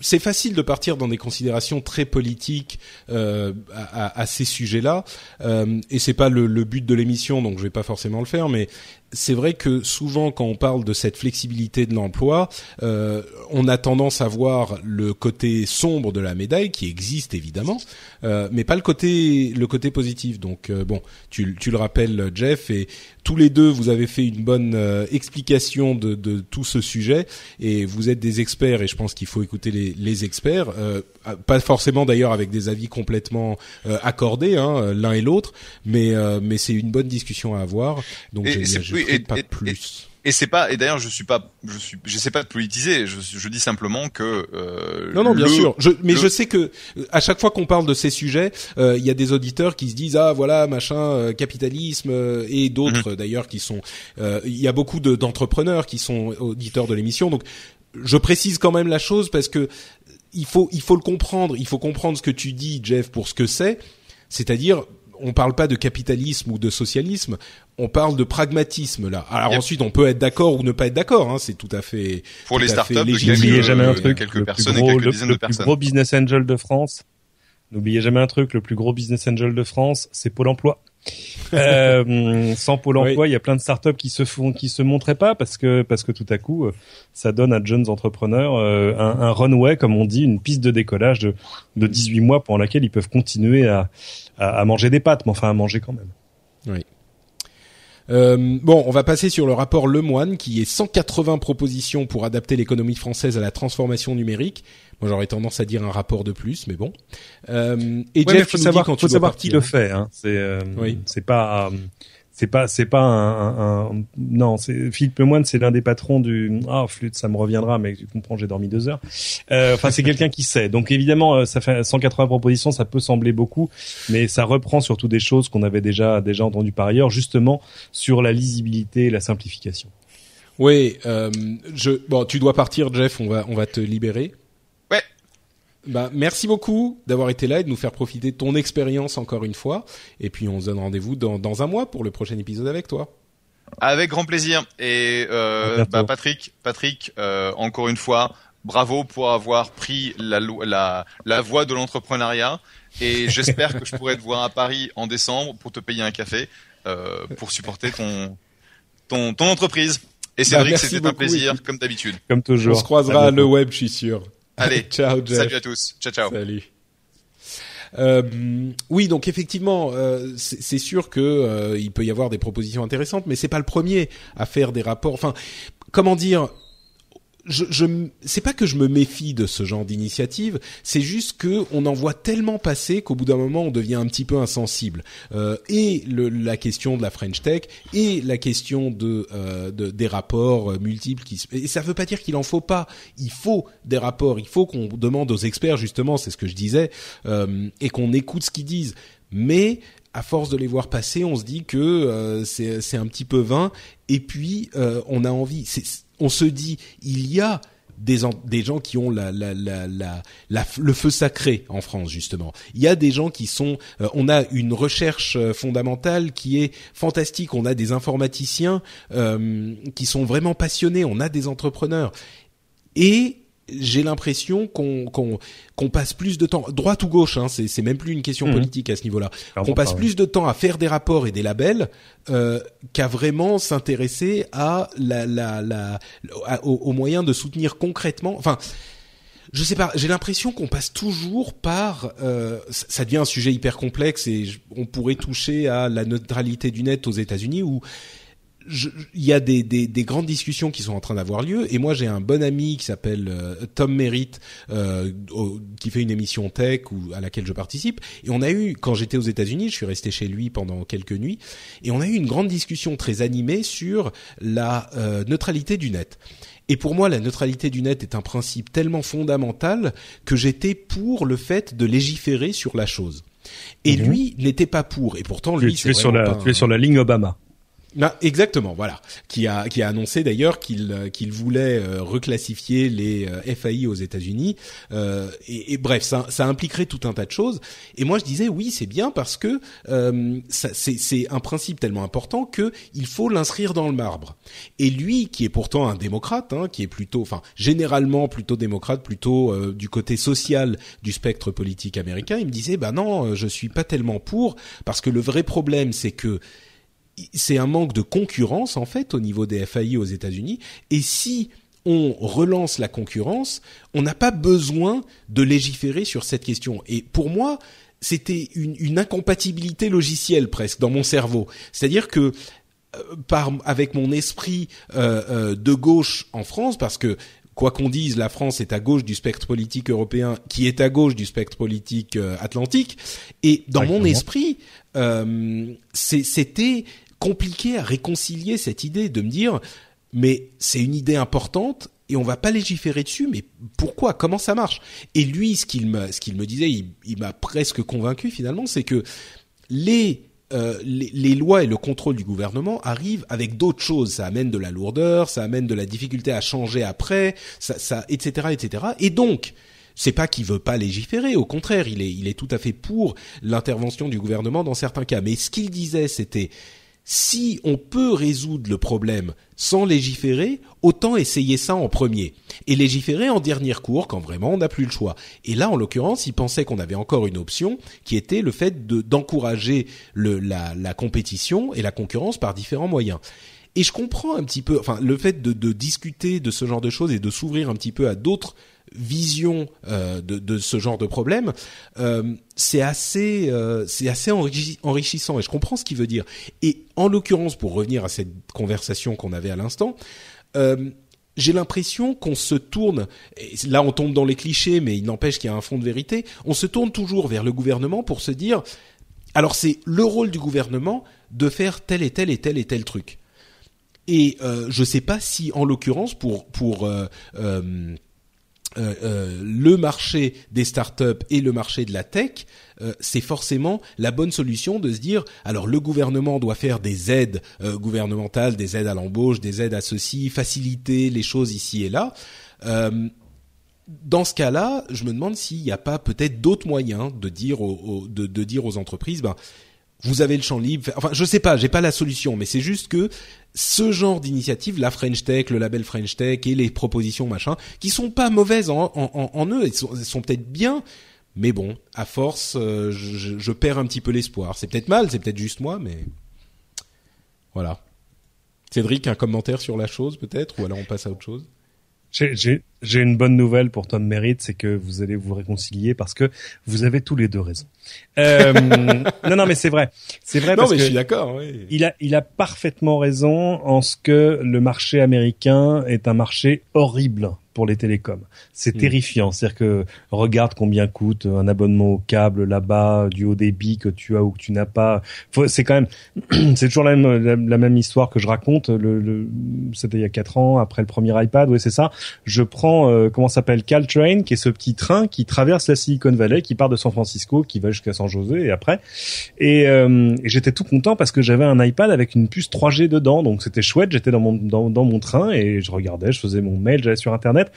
C'est facile de partir dans des considérations très politiques euh, à, à, ces sujets-là, euh, et c'est pas le, le, but de l'émission, donc je vais pas forcément le faire. Mais c'est vrai que souvent quand on parle de cette flexibilité de l'emploi, euh, on a tendance à voir le côté sombre de la médaille qui existe évidemment, euh, mais pas le côté le côté positif. Donc euh, bon, tu, tu, le rappelles Jeff et tous les deux vous avez fait une bonne euh, explication de, de, tout ce sujet et vous êtes des experts et je pense qu'il faut écouter les, les experts, euh, pas forcément d'ailleurs avec des avis complètement accordés hein, l'un et l'autre, mais mais c'est une bonne discussion à avoir. Donc oui, et, pas plus. Et, c'est pas et d'ailleurs je suis pas je suis j'essaie pas de politiser je, je dis simplement que euh, non non bien sûr je, mais je sais que à chaque fois qu'on parle de ces sujets euh, il y a des auditeurs qui se disent ah voilà machin euh, capitalisme euh, et d'autres mhm. d'ailleurs qui sont il y a beaucoup d'entrepreneurs qui sont auditeurs de l'émission donc je précise quand même la chose parce que il faut il faut le comprendre il faut comprendre ce que tu dis Jeff pour ce que c'est c'est-à-dire on parle pas de capitalisme ou de socialisme, on parle de pragmatisme là. Alors ensuite, on peut être d'accord ou ne pas être d'accord. Hein, c'est tout à fait pour les startups. N'oubliez jamais un truc. Quelques personnes et quelques dizaines de personnes. Le plus gros business angel de France. N'oubliez jamais un truc. Le plus gros business angel de France, c'est Pôle Emploi. *laughs* euh, sans Pôle Emploi, il y a plein de startups qui se font, qui se montraient pas parce que parce que tout à coup, euh, ça donne à de jeunes entrepreneurs euh, un, un, runway, comme on dit, une piste de décollage de, de 18 mois pendant laquelle ils peuvent continuer à, à, à manger des pâtes, mais enfin à manger quand même. Oui. Euh, bon, on va passer sur le rapport Lemoine, qui est 180 propositions pour adapter l'économie française à la transformation numérique. Moi, j'aurais tendance à dire un rapport de plus, mais bon. Euh, et Jeff, faut savoir, quand faut savoir qui le fait. Hein. C'est, euh, oui. c'est pas, euh, c'est pas c'est pas un, un, non c'est Philippe Lemoine c'est l'un des patrons du ah flûte ça me reviendra mais tu comprends j'ai dormi deux heures euh, enfin c'est quelqu'un qui sait donc évidemment euh, ça fait 180 propositions ça peut sembler beaucoup mais ça reprend surtout des choses qu'on avait déjà déjà entendues par ailleurs justement sur la lisibilité et la simplification Oui, euh, je bon, tu dois partir, Jeff. On va on va te libérer. Bah, merci beaucoup d'avoir été là et de nous faire profiter de ton expérience encore une fois. Et puis on se donne rendez-vous dans dans un mois pour le prochain épisode avec toi. Avec grand plaisir. Et euh, bah, Patrick, Patrick, euh, encore une fois, bravo pour avoir pris la, la, la voie de l'entrepreneuriat. Et *laughs* j'espère que je pourrai te voir à Paris en décembre pour te payer un café euh, pour supporter ton, ton, ton entreprise. Et Cédric, merci c'était un plaisir, écoute. comme d'habitude. Comme toujours. on se croisera À le web, je suis sûr. Allez, *laughs* ciao, Jeff. salut à tous. Ciao, ciao. Salut. Euh, oui, donc effectivement, euh, c'est sûr que euh, il peut y avoir des propositions intéressantes, mais c'est pas le premier à faire des rapports. Enfin, comment dire je, je c'est pas que je me méfie de ce genre d'initiative, c'est juste que on en voit tellement passer qu'au bout d'un moment on devient un petit peu insensible. Euh, et le, la question de la French Tech et la question de, euh, de des rapports multiples qui et ça veut pas dire qu'il en faut pas. Il faut des rapports, il faut qu'on demande aux experts justement, c'est ce que je disais, euh, et qu'on écoute ce qu'ils disent. Mais à force de les voir passer, on se dit que euh, c'est un petit peu vain. Et puis euh, on a envie. On se dit il y a des, en- des gens qui ont la, la, la, la- le feu sacré en France justement. Il y a des gens qui sont. euh, on a une recherche euh, fondamentale qui est fantastique. On a des informaticiens euh, qui sont vraiment passionnés. On a des entrepreneurs et j'ai l'impression qu'on qu'on qu'on passe plus de temps droite ou gauche hein, c'est c'est même plus une question Mhm. politique à ce niveau-là qu'on passe pas, plus de temps à faire des rapports et des labels euh, qu'à vraiment s'intéresser à la la la à- aux moyens de soutenir concrètement enfin je sais pas, j'ai l'impression qu'on passe toujours par. Euh, ça devient un sujet hyper complexe et on pourrait toucher à la neutralité du net aux États-Unis où il y a des, des, des grandes discussions qui sont en train d'avoir lieu et moi j'ai un bon ami qui s'appelle euh, Tom Merritt euh, au- qui fait une émission tech ou à laquelle je participe et on a eu quand j'étais aux États-Unis je suis resté chez lui pendant quelques nuits et on a eu une grande discussion très animée sur la euh, neutralité du net et pour moi, la neutralité du net est un principe tellement fondamental que j'étais pour le fait de légiférer sur la chose. Et Mhm. lui n'était pas pour. Et pourtant, lui, tu es sur la, tu es sur la ligne Obama. Non, exactement, voilà. Qui a qui a annoncé d'ailleurs qu'il euh, qu'il voulait euh, reclassifier les euh, FAI aux États-Unis. Euh, et, et bref, ça, ça impliquerait tout un tas de choses. Et moi, je disais oui, c'est bien parce que euh, c'est un principe tellement important que il faut l'inscrire dans le marbre. Et lui, qui est pourtant un démocrate, hein, qui est plutôt, enfin, généralement plutôt démocrate, plutôt euh, du côté social du spectre politique américain, il me disait bah non, je suis pas tellement pour parce que le vrai problème, c'est que c'est un manque de concurrence en fait au niveau des FAI aux États-Unis. Et si on relance la concurrence, on n'a pas besoin de légiférer sur cette question. Et pour moi, c'était une, une incompatibilité logicielle presque dans mon cerveau. C'est-à-dire que euh, par avec mon esprit euh, euh, de gauche en France, parce que quoi qu'on dise, la France est à gauche du spectre politique européen, qui est à gauche du spectre politique euh, atlantique. Et dans mon esprit, c'était compliqué à réconcilier cette idée de me dire, mais c'est une idée importante et on va pas légiférer dessus. Mais pourquoi? Comment ça marche? Et lui, ce qu'il me, ce qu'il me disait, il, m'a presque convaincu finalement, c'est que les euh, les, les lois et le contrôle du gouvernement arrivent avec d'autres choses. Ça amène de la lourdeur, ça amène de la difficulté à changer après, ça, etc., etc. Et donc, c'est pas qu'il veut pas légiférer. Au contraire, il est, il est tout à fait pour l'intervention du gouvernement dans certains cas. Mais ce qu'il disait, c'était si on peut résoudre le problème sans légiférer, autant essayer ça en premier. Et légiférer en dernier recours quand vraiment on n'a plus le choix. Et là, en l'occurrence, il pensait qu'on avait encore une option qui était le fait de, d'encourager la compétition et la concurrence par différents moyens. Et je comprends un petit peu, enfin, le fait de, de discuter de ce genre de choses et de s'ouvrir un petit peu à d'autres visions euh, de, ce genre de problème, euh, c'est assez, euh, assez enrichi- enrichissant et je comprends ce qu'il veut dire. Et en l'occurrence, pour revenir à cette conversation qu'on avait à l'instant, j'ai l'impression qu'on se tourne, là on tombe dans les clichés, mais il n'empêche qu'il y a un fond de vérité, on se tourne toujours vers le gouvernement pour se dire, alors c'est le rôle du gouvernement de faire tel et tel et tel et tel truc. Et je sais pas si, en l'occurrence, pour pour euh, euh, le marché des startups et le marché de la tech, euh, c'est forcément la bonne solution de se dire alors le gouvernement doit faire des aides gouvernementales, des aides à l'embauche, des aides à ceci, faciliter les choses ici et là. dans ce cas-là, je me demande s'il n'y a pas peut-être d'autres moyens de dire aux, de, de, dire aux entreprises, ben vous avez le champ libre. Enfin, je sais pas, j'ai pas la solution, mais c'est juste que ce genre d'initiative, la French Tech, le label French Tech et les propositions machin, qui sont pas mauvaises en, eux, elles sont, peut-être bien, mais bon, à force, euh, je, je, perds un petit peu l'espoir. C'est peut-être mal, c'est peut-être juste moi, mais voilà. Cédric, un commentaire sur la chose peut-être, ou alors on passe à autre chose? J'ai une bonne nouvelle pour Tom Merritt, c'est que vous allez vous réconcilier parce que vous avez tous les deux raison. Euh, *laughs* non, non, mais c'est vrai, c'est vrai non, parce mais que je suis d'accord. Oui. Il a, il a parfaitement raison en ce que le marché américain est un marché horrible pour les télécoms. C'est hmm. terrifiant. C'est-à-dire que regarde combien coûte un abonnement au câble là-bas, du haut débit que tu as ou que tu n'as pas. C'est quand même, *clears throat* c'est toujours la même, la, même histoire que je raconte. Le, le c'était il y a quatre ans après le premier iPad. Oui, c'est ça. Je prends euh, comment s'appelle Caltrain, qui est ce petit train qui traverse la Silicon Valley, qui part de San Francisco, qui va jusqu'à San José et après. Et, euh, j'étais tout content parce que j'avais un iPad avec une puce 3G dedans, donc c'était chouette. J'étais dans mon dans mon train et je regardais, je faisais mon mail, j'allais sur Internet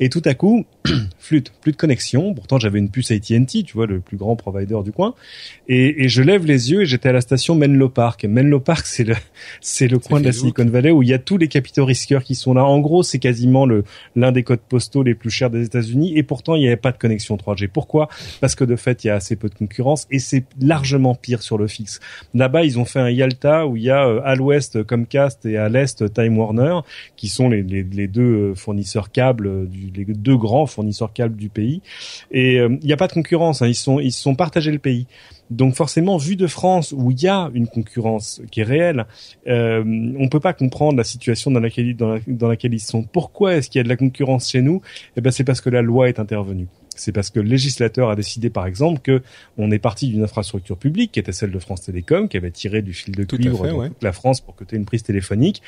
et tout à coup, *clears throat* flûte, plus de connexion. Pourtant, j'avais une puce AT&T, tu vois, le plus grand provider du coin. Et, je lève les yeux et j'étais à la station Menlo Park. Menlo Park, c'est le, *laughs* c'est le coin de la Silicon Valley où il y a tous les capitaux risqueurs qui sont là. En gros, c'est quasiment le, l'un des codes postaux les plus chers des États-Unis. Et pourtant, il n'y avait pas de connexion 3G. Pourquoi? Parce que de fait, il y a assez peu de concurrence et c'est largement pire sur le fixe. Là-bas, ils ont fait un Yalta où il y a euh, à l'ouest Comcast et à l'est Time Warner, qui sont les, les, les deux euh, fournisseurs câbles euh, les deux grands fournisseurs câbles du pays. Et euh, il n'y a pas de concurrence. Hein. Ils sont ils sont partagés le pays. Donc forcément, vu de France où il y a une concurrence qui est réelle, euh, on peut pas comprendre la situation dans laquelle dans laquelle ils sont. Pourquoi est-ce qu'il y a de la concurrence chez nous? Eh ben c'est parce que la loi est intervenue c'est parce que le législateur a décidé, par exemple, que on est parti d'une infrastructure publique qui était celle de France Télécom, qui avait tiré du fil de cuivre toute la France pour que tu aies une prise téléphonique.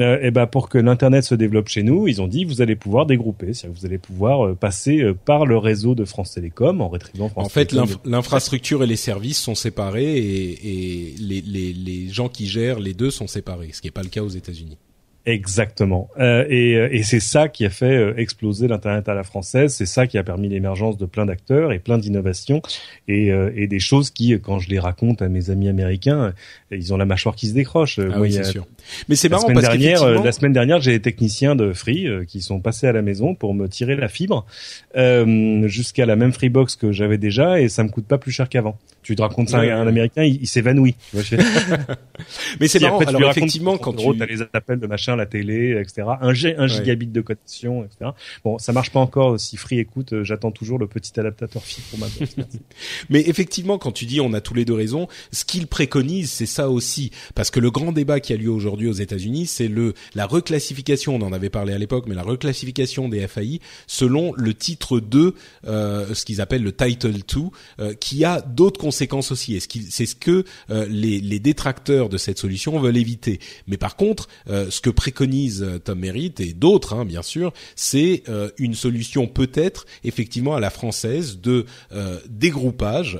Euh, et ben pour que l'internet se développe chez nous, ils ont dit vous allez pouvoir dégrouper, c'est-à-dire vous allez pouvoir euh, passer euh, par le réseau de France Télécom en rétribuant France En fait, l'infrastructure et les services sont séparés et, et les, les, les gens qui gèrent les deux sont séparés, ce qui n'est pas le cas aux États-Unis. Exactement. Euh, et, euh, et c'est ça qui a fait euh, exploser l'internet à la française. C'est ça qui a permis l'émergence de plein d'acteurs et plein d'innovations et, euh, et, des choses qui, quand je les raconte à mes amis américains, ils ont la mâchoire qui se décroche. Ah oui, c'est sûr. Mais c'est marrant semaine parce dernière, la semaine dernière, j'ai des techniciens de Free qui sont passés à la maison pour me tirer la fibre jusqu'à la même Freebox que j'avais déjà et ça me coûte pas plus cher qu'avant. Tu te racontes ça à un Américain, il, s'évanouit. *laughs* Mais c'est marrant. Alors effectivement, quand tu as les appels de machin la télé, etc. Un, un gigabit de connexion, etc. Bon, ça marche pas encore. Si Free écoute, euh, j'attends toujours le petit adaptateur fibre pour ma *laughs* Mais effectivement, quand tu dis on a tous les deux raison, ce qu'il préconise, c'est ça aussi, parce que le grand débat qui a lieu aujourd'hui aux États-Unis, c'est le la reclassification. On en avait parlé à l'époque, mais la reclassification des FAI selon le titre 2, euh, ce qu'ils appellent le Title 2, euh, qui a d'autres conséquences aussi. C'est ce que les, les détracteurs de cette solution veulent éviter. Mais par contre, ce que préconise euh, Tom Merritt et d'autres, hein, bien sûr, c'est euh, une solution peut-être effectivement à la française de euh, dégroupage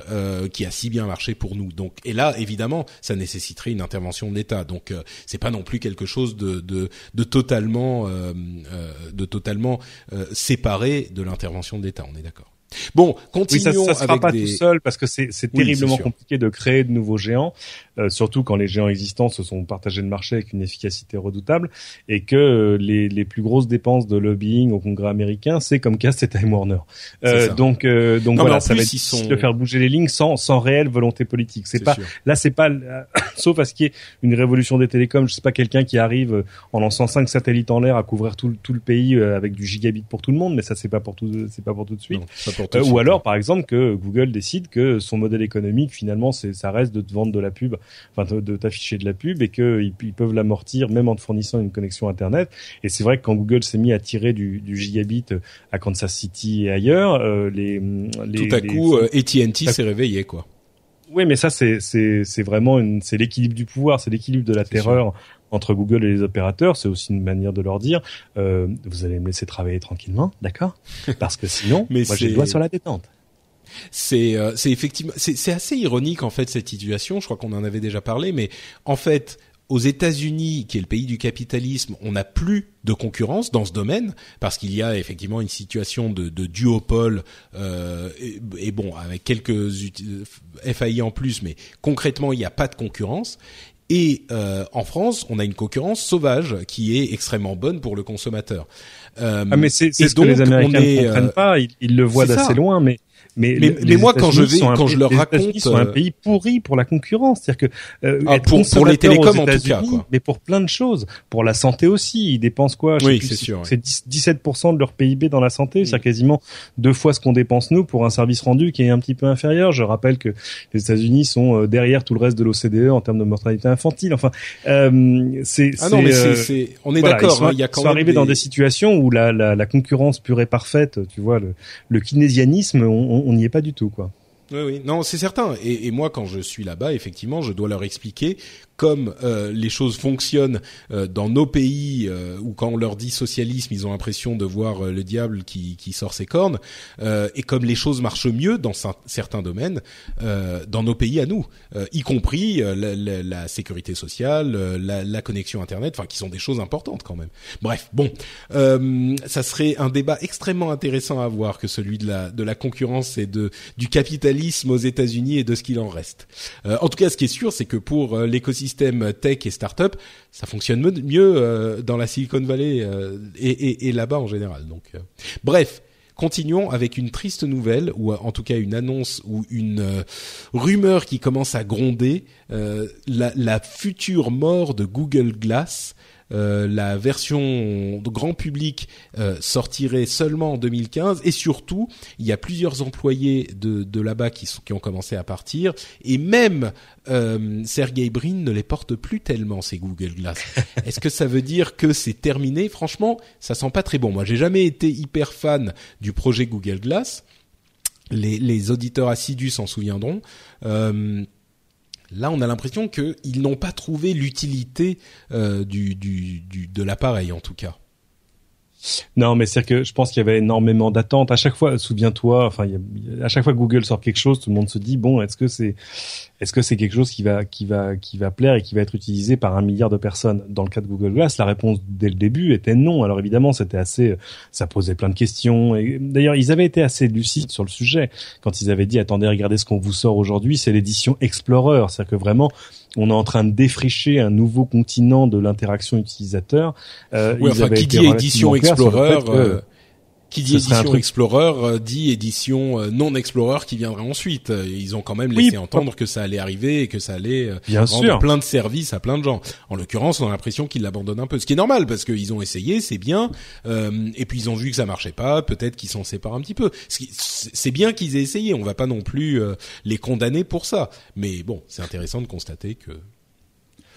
qui a si bien marché pour nous. Donc, et là, évidemment, ça nécessiterait une intervention de l'État. Donc, c'est pas non plus quelque chose de, de, de totalement, de totalement séparé de l'intervention de l'État. On est d'accord. Bon, continuons oui, ça, ça se fera pas tout seul parce que c'est terriblement compliqué de créer de nouveaux géants. Euh, surtout quand les géants existants se sont partagés le marché avec une efficacité redoutable, et que euh, les, les plus grosses dépenses de lobbying au Congrès américain, c'est comme Cast et Time Warner. Euh, donc euh, donc voilà, ça va être sont... de faire bouger les lignes sans sans réelle volonté politique. C'est pas là, c'est pas *coughs* sauf à ce qui est une révolution des télécoms. Je sais pas quelqu'un qui arrive en lançant cinq satellites en l'air à couvrir tout, tout le pays avec du gigabit pour tout le monde, mais ça c'est pas pour tout c'est pas pour tout de suite. Ou alors par exemple que Google décide que son modèle économique finalement c'est ça reste de te vendre de la pub enfin de, t'afficher de la pub et qu'ils ils peuvent l'amortir même en te fournissant une connexion internet. Et c'est vrai que quand Google s'est mis à tirer du, du gigabit à Kansas City et ailleurs, euh, les, les, tout à coup euh, AT&T s'est réveillé quoi. Oui, mais ça c'est c'est c'est vraiment c'est l'équilibre du pouvoir, c'est l'équilibre de la terreur entre Google et les opérateurs, c'est aussi une manière de leur dire euh, vous allez me laisser travailler tranquillement, d'accord? Parce que sinon, *laughs* Mais moi j'ai le doigt sur la détente. C'est euh, c'est effectivement c'est assez ironique en fait cette situation. Je crois qu'on en avait déjà parlé, mais en fait aux États-Unis, qui est le pays du capitalisme, on n'a plus de concurrence dans ce domaine parce qu'il y a effectivement une situation de, de duopole euh, et, et bon avec quelques FAI en plus, mais concrètement il n'y a pas de concurrence. Et euh, en France, on a une concurrence sauvage qui est extrêmement bonne pour le consommateur. Euh, Ah mais c'est ce que les donc, Américains ne comprennent euh, pas, ils, ils le voient d'assez loin, mais mais, Mais- les mais moi, quand je vais- quand pays- je leur les raconte, sont un euh, pays pourri pour la concurrence, c'est-à-dire que euh, Ah, pour- pour les télécoms, en tout cas, quoi. mais pour plein de choses, pour la santé aussi, ils dépensent quoi? Je Oui, c'est sûr. C'est 10 17% de leur PIB dans la santé, Mm. c'est quasiment deux fois ce qu'on dépense nous pour un service rendu qui est un petit peu inférieur. Je rappelle que les États-Unis sont euh, derrière tout le reste de l'OCDE en termes de mortalité infantile. Enfin, euh, c'est ah non, mais c'est, c'est euh, c'est on est voilà, d'accord. ils sont, hein, il y a quand sont même arrivés des- dans des situations où la, la, la concurrence pure et parfaite, tu vois, le, le keynésianisme, on on n'y est pas du tout, quoi. Oui, oui, non, c'est certain. Et, et moi, quand je suis là-bas, effectivement, je dois leur expliquer comme euh, les choses fonctionnent euh, dans nos pays euh, où quand on leur dit socialisme, ils ont l'impression de voir euh, le diable qui, qui sort ses cornes, euh, et comme les choses marchent mieux dans cer- certains domaines euh, dans nos pays à nous, y compris la, la- la sécurité sociale, la, la connexion internet, enfin qui sont des choses importantes quand même. Bref, bon, ça serait un débat extrêmement intéressant à avoir que celui de la de la concurrence et de du capitalisme aux États-Unis et de ce qu'il en reste. Euh, en tout cas, ce qui est sûr, c'est que pour euh, l'écosystème tech et startup, ça fonctionne mieux euh, dans la Silicon Valley et, là-bas en général. Donc, bref. Continuons avec une triste nouvelle, ou en tout cas une annonce ou une rumeur qui commence à gronder. La future mort de Google Glass. Euh, la version grand public euh, sortirait seulement en 2015 et surtout il y a plusieurs employés de, de là-bas qui, sont- qui ont commencé à partir et même euh, Sergey Brin ne les porte plus tellement ces Google Glass. *laughs* Est-ce que ça veut dire que c'est terminé? Franchement, ça sent pas très bon. Moi, j'ai jamais été hyper fan du projet Google Glass. Les, les auditeurs assidus s'en souviendront. Euh, Là, on a l'impression qu'ils n'ont pas trouvé l'utilité euh, du, du, du, de l'appareil, en tout cas. Non, mais c'est que je pense qu'il y avait énormément d'attentes. À chaque fois, souviens-toi, enfin, à chaque fois que Google sort quelque chose, tout le monde se dit bon, est-ce que c'est, est-ce que c'est quelque chose qui va, qui va, qui va plaire et qui va être utilisé par un milliard de personnes? Dans le cas de Google Glass, la réponse dès le début était non. Alors évidemment, c'était assez, ça posait plein de questions. Et d'ailleurs, ils avaient été assez lucides sur le sujet quand ils avaient dit attendez, regardez ce qu'on vous sort aujourd'hui, c'est l'édition Explorer, c'est-à-dire que vraiment on est en train de défricher un nouveau continent de l'interaction utilisateur. Euh, Oui, ils enfin, qui dit édition Explorer, que- euh, qui dit édition truc- Explorer euh, dit édition euh, non Explorer qui viendrait ensuite. Ils ont quand même laissé entendre que ça allait arriver et que ça allait euh, Bien rendre sûr. plein de services à plein de gens. En l'occurrence, on a l'impression qu'ils l'abandonnent un peu, ce qui est normal parce qu'ils ont essayé, c'est bien, euh, et puis ils ont vu que ça marchait pas, peut-être qu'ils s'en séparent un petit peu. C'est bien qu'ils aient essayé, on va pas non plus les condamner pour ça, mais bon, c'est intéressant de constater que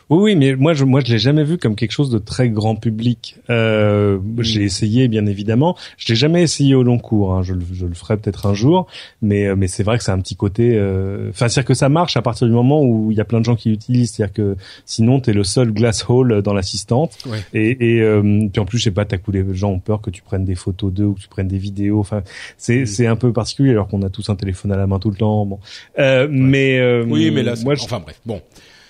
Oui, oui, mais moi, je, moi, je l'ai jamais vu comme quelque chose de très grand public. Euh, J'ai essayé, bien évidemment. Je l'ai jamais essayé au long cours. Hein. Je, le- je le ferai peut-être un jour, mais, euh, mais c'est vrai que c'est un petit côté. euh, Enfin, c'est-à-dire que ça marche à partir du moment où il y a plein de gens qui l'utilisent. C'est-à-dire que sinon, t'es le seul glass hole dans l'assistante. Ouais. Et, et euh, puis en plus, je sais pas, t'as les gens ont peur que tu prennes des photos d'eux ou que tu prennes des vidéos. Enfin, c'est Mm. c'est un peu particulier alors qu'on a tous un téléphone à la main tout le temps. Bon, euh, mais euh, oui, mais là, moi, je, enfin bref, bon.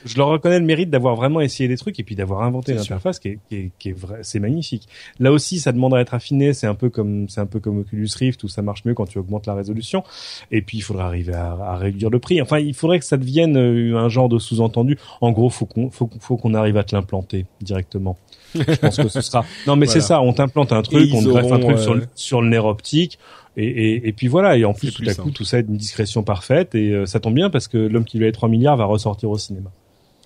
Je leur reconnais le mérite d'avoir vraiment essayé des trucs et puis d'avoir inventé une interface qui est, qui est, qui est vrai, c'est magnifique. Là aussi, ça demande à être affiné. C'est un peu comme, c'est un peu comme Oculus Rift où ça marche mieux quand tu augmentes la résolution. Et puis, il faudra arriver à, à réduire le prix. Enfin, il faudrait que ça devienne euh, un genre de sous-entendu. En gros, faut qu'on, faut, qu'on- faut qu'on arrive à te l'implanter directement. Je pense que ce sera. Non, mais c'est ça. On t'implante un truc, on te greffe un truc sur, le, euh, sur le nerf optique. Et, et, et puis voilà. Et en plus, tout à coup, tout ça est d'une discrétion parfaite. Et euh, ça tombe bien parce que l'homme qui lui a 3 milliards va ressortir au cinéma.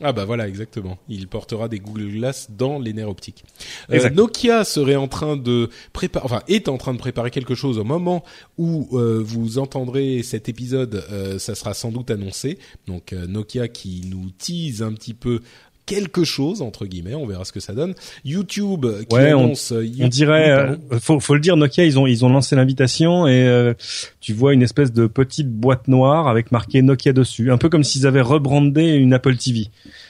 Ah bah voilà, exactement. Il portera des Google Glass dans les nerfs optiques. Euh. Nokia serait en train de préparer, enfin est en train de préparer quelque chose au moment où euh, vous entendrez cet épisode. ça sera sans doute annoncé. Donc Nokia qui nous tease un petit peu quelque chose entre guillemets. On verra ce que ça donne. YouTube qui Ouais, on- euh, On dirait, euh, faut, faut le dire, Nokia, ils ont ils ont lancé l'invitation et euh, tu vois une espèce de petite boîte noire avec marqué Nokia dessus, un peu comme s'ils avaient rebrandé une Apple TV.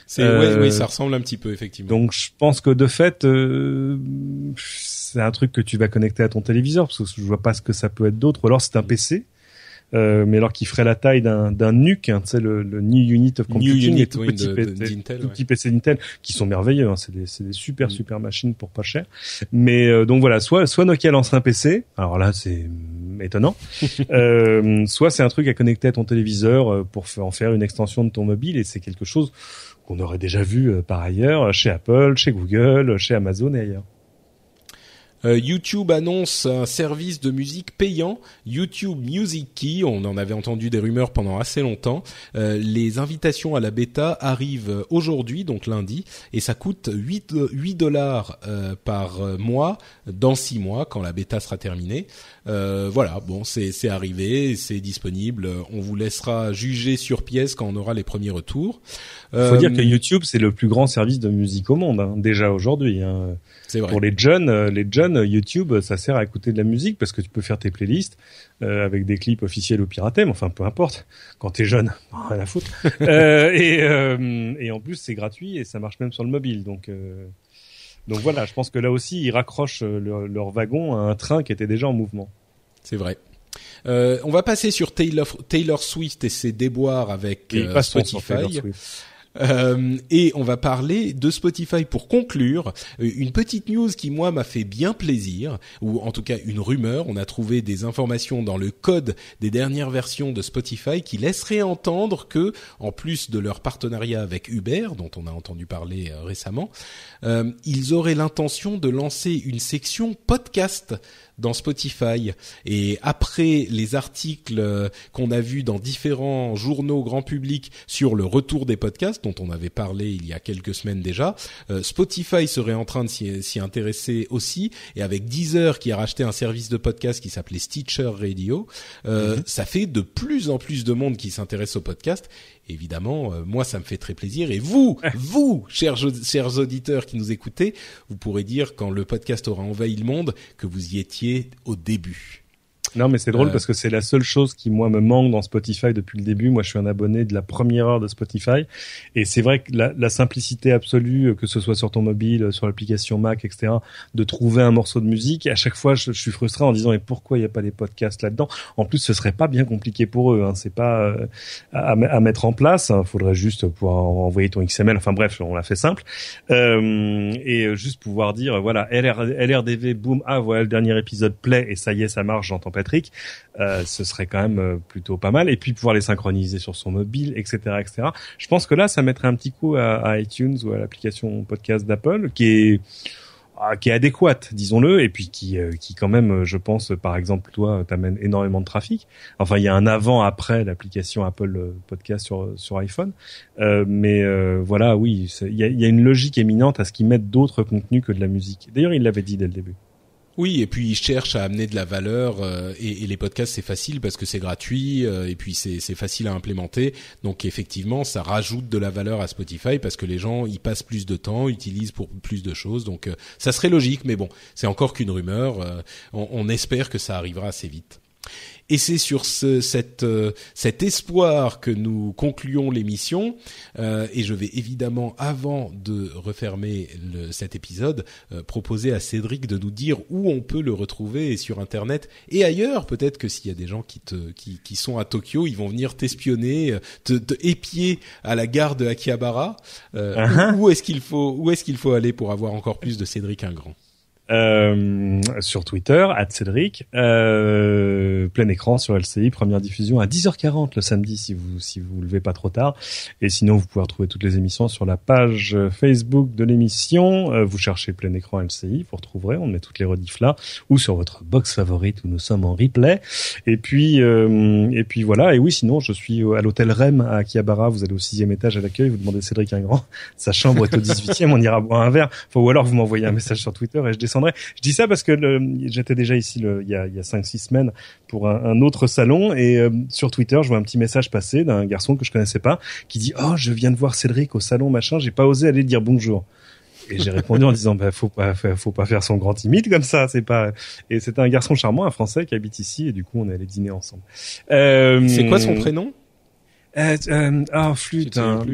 C'est euh, ouais, oui, ça ressemble un petit peu effectivement. Donc je pense que de fait, euh, c'est un truc que tu vas connecter à ton téléviseur parce que je vois pas ce que ça peut être d'autre. Ou alors c'est un PC. Euh, mais alors qui ferait la taille d'un d'un NUC, hein, tu sais le, le New Unit of New Computing, Unit les tout oui, de- PC, de- d'Intel, tout ouais. petits PC Intel qui sont merveilleux, hein, c'est des, c'est des super Mm. super machines pour pas cher. Mais euh, donc voilà, soit soit Nokia lance un PC, alors là c'est mm, étonnant, *laughs* euh, soit c'est un truc à connecter à ton téléviseur euh, pour en faire une extension de ton mobile et c'est quelque chose qu'on aurait déjà vu euh, par ailleurs chez Apple, chez Google, chez Amazon et ailleurs. Euh, YouTube annonce un service de musique payant, YouTube Music Key. On en avait entendu des rumeurs pendant assez longtemps. Euh, les invitations à la bêta arrivent aujourd'hui, donc lundi, et ça coûte 8, 8 dollars euh, par euh, mois dans 6 mois quand la bêta sera terminée. Euh, voilà, bon, c'est c'est arrivé, c'est disponible. On vous laissera juger sur pièce quand on aura les premiers retours. Il Euh, faut dire que YouTube c'est le plus grand service de musique au monde hein, déjà aujourd'hui. Hein. c'est vrai. Pour les jeunes, euh, les jeunes YouTube ça sert à écouter de la musique parce que tu peux faire tes playlists euh, avec des clips officiels ou piratés, mais enfin peu importe. Quand t'es jeune, *laughs* rien à foutre. Euh, et euh, et en plus c'est gratuit et ça marche même sur le mobile donc. Donc voilà, je pense que là aussi, ils raccrochent euh, leur, leur wagon à un train qui était déjà en mouvement. C'est vrai. Euh, on va passer sur Taylor, Taylor Swift et ses déboires avec euh, Spotify. Swift. Euh, et on va parler de Spotify pour conclure. Euh, Une petite news qui moi m'a fait bien plaisir, ou en tout cas une rumeur. On a trouvé des informations dans le code des dernières versions de Spotify qui laisseraient entendre que, en plus de leur partenariat avec Uber, dont on a entendu parler euh, récemment, ils auraient l'intention de lancer une section podcast dans Spotify. Et après les articles euh, qu'on a vus dans différents journaux grand public sur le retour des podcasts, dont on avait parlé il y a quelques semaines déjà, euh, Spotify serait en train de s'y intéresser aussi. Et avec Deezer qui a racheté un service de podcast qui s'appelait Stitcher Radio, euh, ça fait de plus en plus de monde qui s'intéresse au podcast. Évidemment, euh, moi, ça me fait très plaisir. Et vous, *laughs* vous, chers, chers auditeurs qui nous écoutez, vous pourrez dire quand le podcast aura envahi le monde que vous y étiez au début. Non, mais c'est drôle Euh. parce que c'est la seule chose qui moi me manque dans Spotify depuis le début. Moi, je suis un abonné de la première heure de Spotify, et c'est vrai que la, la simplicité absolue, que ce soit sur ton mobile, sur l'application Mac, etc., de trouver un morceau de musique. À chaque fois, je, je suis frustré en disant et pourquoi il n'y a pas des podcasts là-dedans? En plus, ce serait pas bien compliqué pour eux. Hein. C'est pas euh, à, à mettre en place. Il faudrait juste pouvoir envoyer ton XML. Enfin bref, on l'a fait simple. Euh, et juste pouvoir dire voilà LR, LRDV, boum, ah voilà le dernier épisode play et ça y est, ça marche. J'entends Euh, ce serait quand même euh, plutôt pas mal. Et puis pouvoir les synchroniser sur son mobile, etc., etc. Je pense que là, ça mettrait un petit coup à, iTunes ou à l'application podcast d'Apple, qui est ah, qui est adéquate, disons-le, et puis qui, euh, qui quand même, je pense, par exemple, toi, t'amène énormément de trafic. Enfin, il y a un avant-après l'application Apple Podcast sur sur iPhone, mais voilà, oui, il y a, y a une logique éminente à ce qu'ils mettent d'autres contenus que de la musique. D'ailleurs, il l'avait dit dès le début. Oui, et puis ils cherchent à amener de la valeur euh, et, les podcasts c'est facile parce que c'est gratuit euh, et puis c'est facile à implémenter. Donc effectivement, ça rajoute de la valeur à Spotify parce que les gens y passent plus de temps, utilisent pour plus de choses. Donc euh, ça serait logique, mais bon, c'est encore qu'une rumeur. on espère que ça arrivera assez vite. Et c'est sur ce, cette, euh, cet espoir que nous concluons l'émission. Euh, et je vais évidemment, avant de refermer le, cet épisode, euh, proposer à Cédric de nous dire où on peut le retrouver sur Internet et ailleurs. Peut-être que s'il y a des gens qui, te, qui, qui sont à Tokyo, ils vont venir t'espionner, euh, te, te épier à la gare de Akihabara. Euh, Uh-huh. Où, où est-ce qu'il faut, où est-ce qu'il faut aller pour avoir encore plus de Cédric Ingrand? Euh, sur Twitter, Cédric, euh, plein écran sur LCI, première diffusion à 10h40 le samedi si vous si vous vous levez pas trop tard. Et sinon, vous pouvez retrouver toutes les émissions sur la page Facebook de l'émission. Euh, vous cherchez plein écran LCI, vous retrouverez. On met toutes les rediffs là, ou sur votre box favorite où nous sommes en replay. Et puis euh, et puis voilà. Et oui, sinon, je suis à l'hôtel Rem à Akihabara. Vous allez au sixième étage à l'accueil. Vous demandez Cédric Ingrand. *laughs* Sa chambre est au 18e. On ira boire un verre. Enfin, ou alors vous m'envoyez un message sur Twitter et je descends Je dis ça parce que j'étais déjà ici il y a, il y a cinq six semaines pour un, autre salon et euh, sur Twitter, je vois un petit message passer d'un garçon que je connaissais pas qui dit "Oh, je viens de voir Cédric au salon machin, j'ai pas osé aller dire bonjour." Et j'ai répondu en disant bah faut pas faut pas faire son grand timide comme ça, c'est pas et c'était un garçon charmant, un français qui habite ici et du coup on est allé dîner ensemble. Euh, c'est quoi son prénom? Euh, euh, oh, flûte. Hein.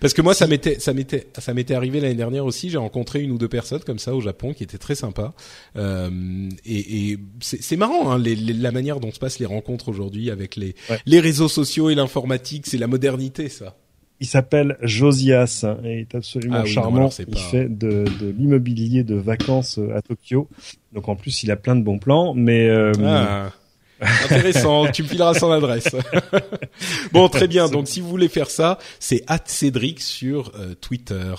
Parce que moi, ça m'était, ça m'était, ça m'était arrivé l'année dernière aussi. J'ai rencontré une ou deux personnes comme ça au Japon qui étaient très sympas. Euh, et, et c'est marrant hein, les, la manière dont se passent les rencontres aujourd'hui avec les les réseaux sociaux et l'informatique. C'est la modernité, ça. Il s'appelle Josias hein, et il est absolument ah charmant. il fait de, de l'immobilier de vacances à Tokyo. Donc en plus, il a plein de bons plans. Mais euh, ah. Intéressant, tu me fileras son adresse. *laughs* bon, très bien. Donc, si vous voulez faire ça, c'est @cédric sur euh, Twitter.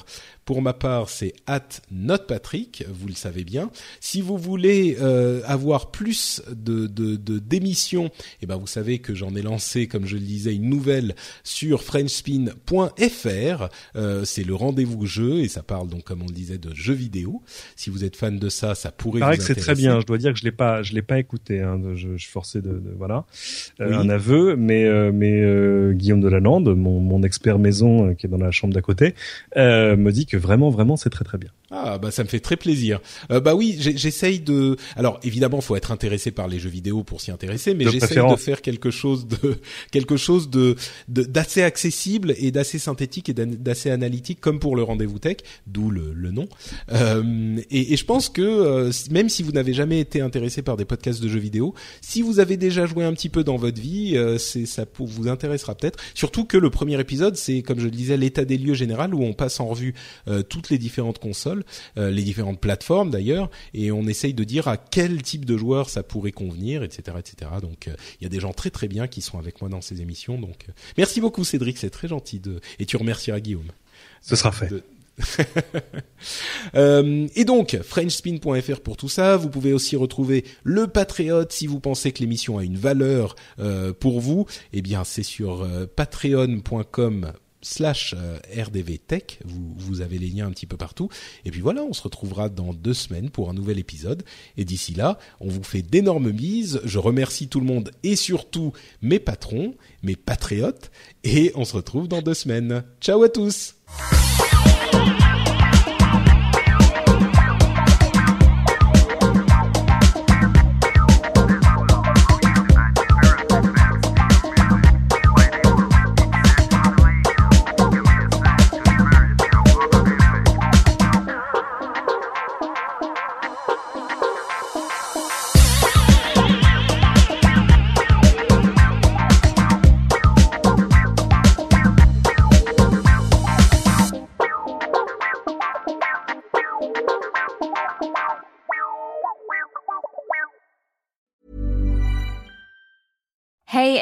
Pour ma part, c'est at notpatrick, vous le savez bien. Si vous voulez euh, avoir plus de d'émissions, eh ben vous savez que j'en ai lancé, comme je le disais, une nouvelle sur frenchspin.fr. Euh, c'est le rendez-vous jeu et ça parle donc, comme on le disait, de jeux vidéo. Si vous êtes fan de ça, ça pourrait. Paraît que c'est très bien. Je dois dire que je l'ai pas, je l'ai pas écouté. Hein, je, je suis forcé de, de voilà euh, un aveu, mais euh, mais euh, Guillaume Delalande, mon, mon expert maison qui est dans la chambre d'à côté, me dit que vraiment, vraiment, c'est très très bien. Ah bah ça me fait très plaisir. Euh, bah oui, j'essaye de. Alors évidemment, faut être intéressé par les jeux vidéo pour s'y intéresser, mais j'essaye de faire quelque chose de quelque chose de d'assez accessible et d'assez synthétique et d'assez analytique, comme pour le rendez-vous tech, d'où le, le, nom. Euh, et, et, je pense que euh, même si vous n'avez jamais été intéressé par des podcasts de jeux vidéo, si vous avez déjà joué un petit peu dans votre vie, euh, c'est ça vous intéressera peut-être. Surtout que le premier épisode, c'est comme je le disais, l'état des lieux général où on passe en revue euh, toutes les différentes consoles, euh, les différentes plateformes d'ailleurs, et on essaye de dire à quel type de joueur ça pourrait convenir, etc., etc. Donc euh, il y a des gens très très bien qui sont avec moi dans ces émissions. Donc merci beaucoup Cédric, c'est très gentil de et tu remercieras Guillaume. Ce sera fait. *laughs* et donc frenchspin.fr pour tout ça. Vous pouvez aussi retrouver le Patriote si vous pensez que l'émission a une valeur pour vous. Eh bien, c'est sur patreon.com slash euh, RDV Tech. Vous, avez les liens un petit peu partout. Et puis voilà, on se retrouvera dans deux semaines pour un nouvel épisode. Et d'ici là, on vous fait d'énormes bises. Je remercie tout le monde et surtout mes patrons, mes patriotes. Et on se retrouve dans deux semaines. Ciao à tous!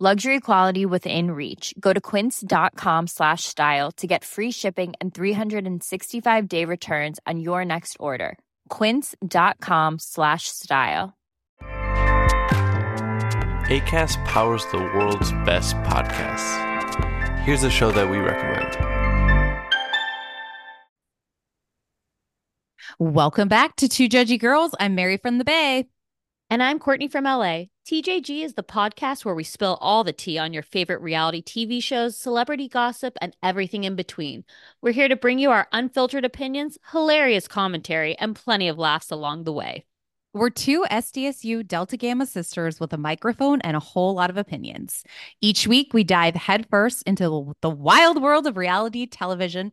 Luxury quality within reach. Go to quince.com slash style to get free shipping and 365 day returns on your next order. Quince.com slash style. ACAST powers the world's best podcasts. Here's a show that we recommend. Welcome back to Two Judgy Girls. I'm Mary from the Bay. And I'm Courtney from LA. TJG is the podcast where we spill all the tea on your favorite reality TV shows, celebrity gossip, and everything in between. We're here to bring you our unfiltered opinions, hilarious commentary, and plenty of laughs along the way. We're two SDSU Delta Gamma sisters with a microphone and a whole lot of opinions. Each week, we dive headfirst into the wild world of reality television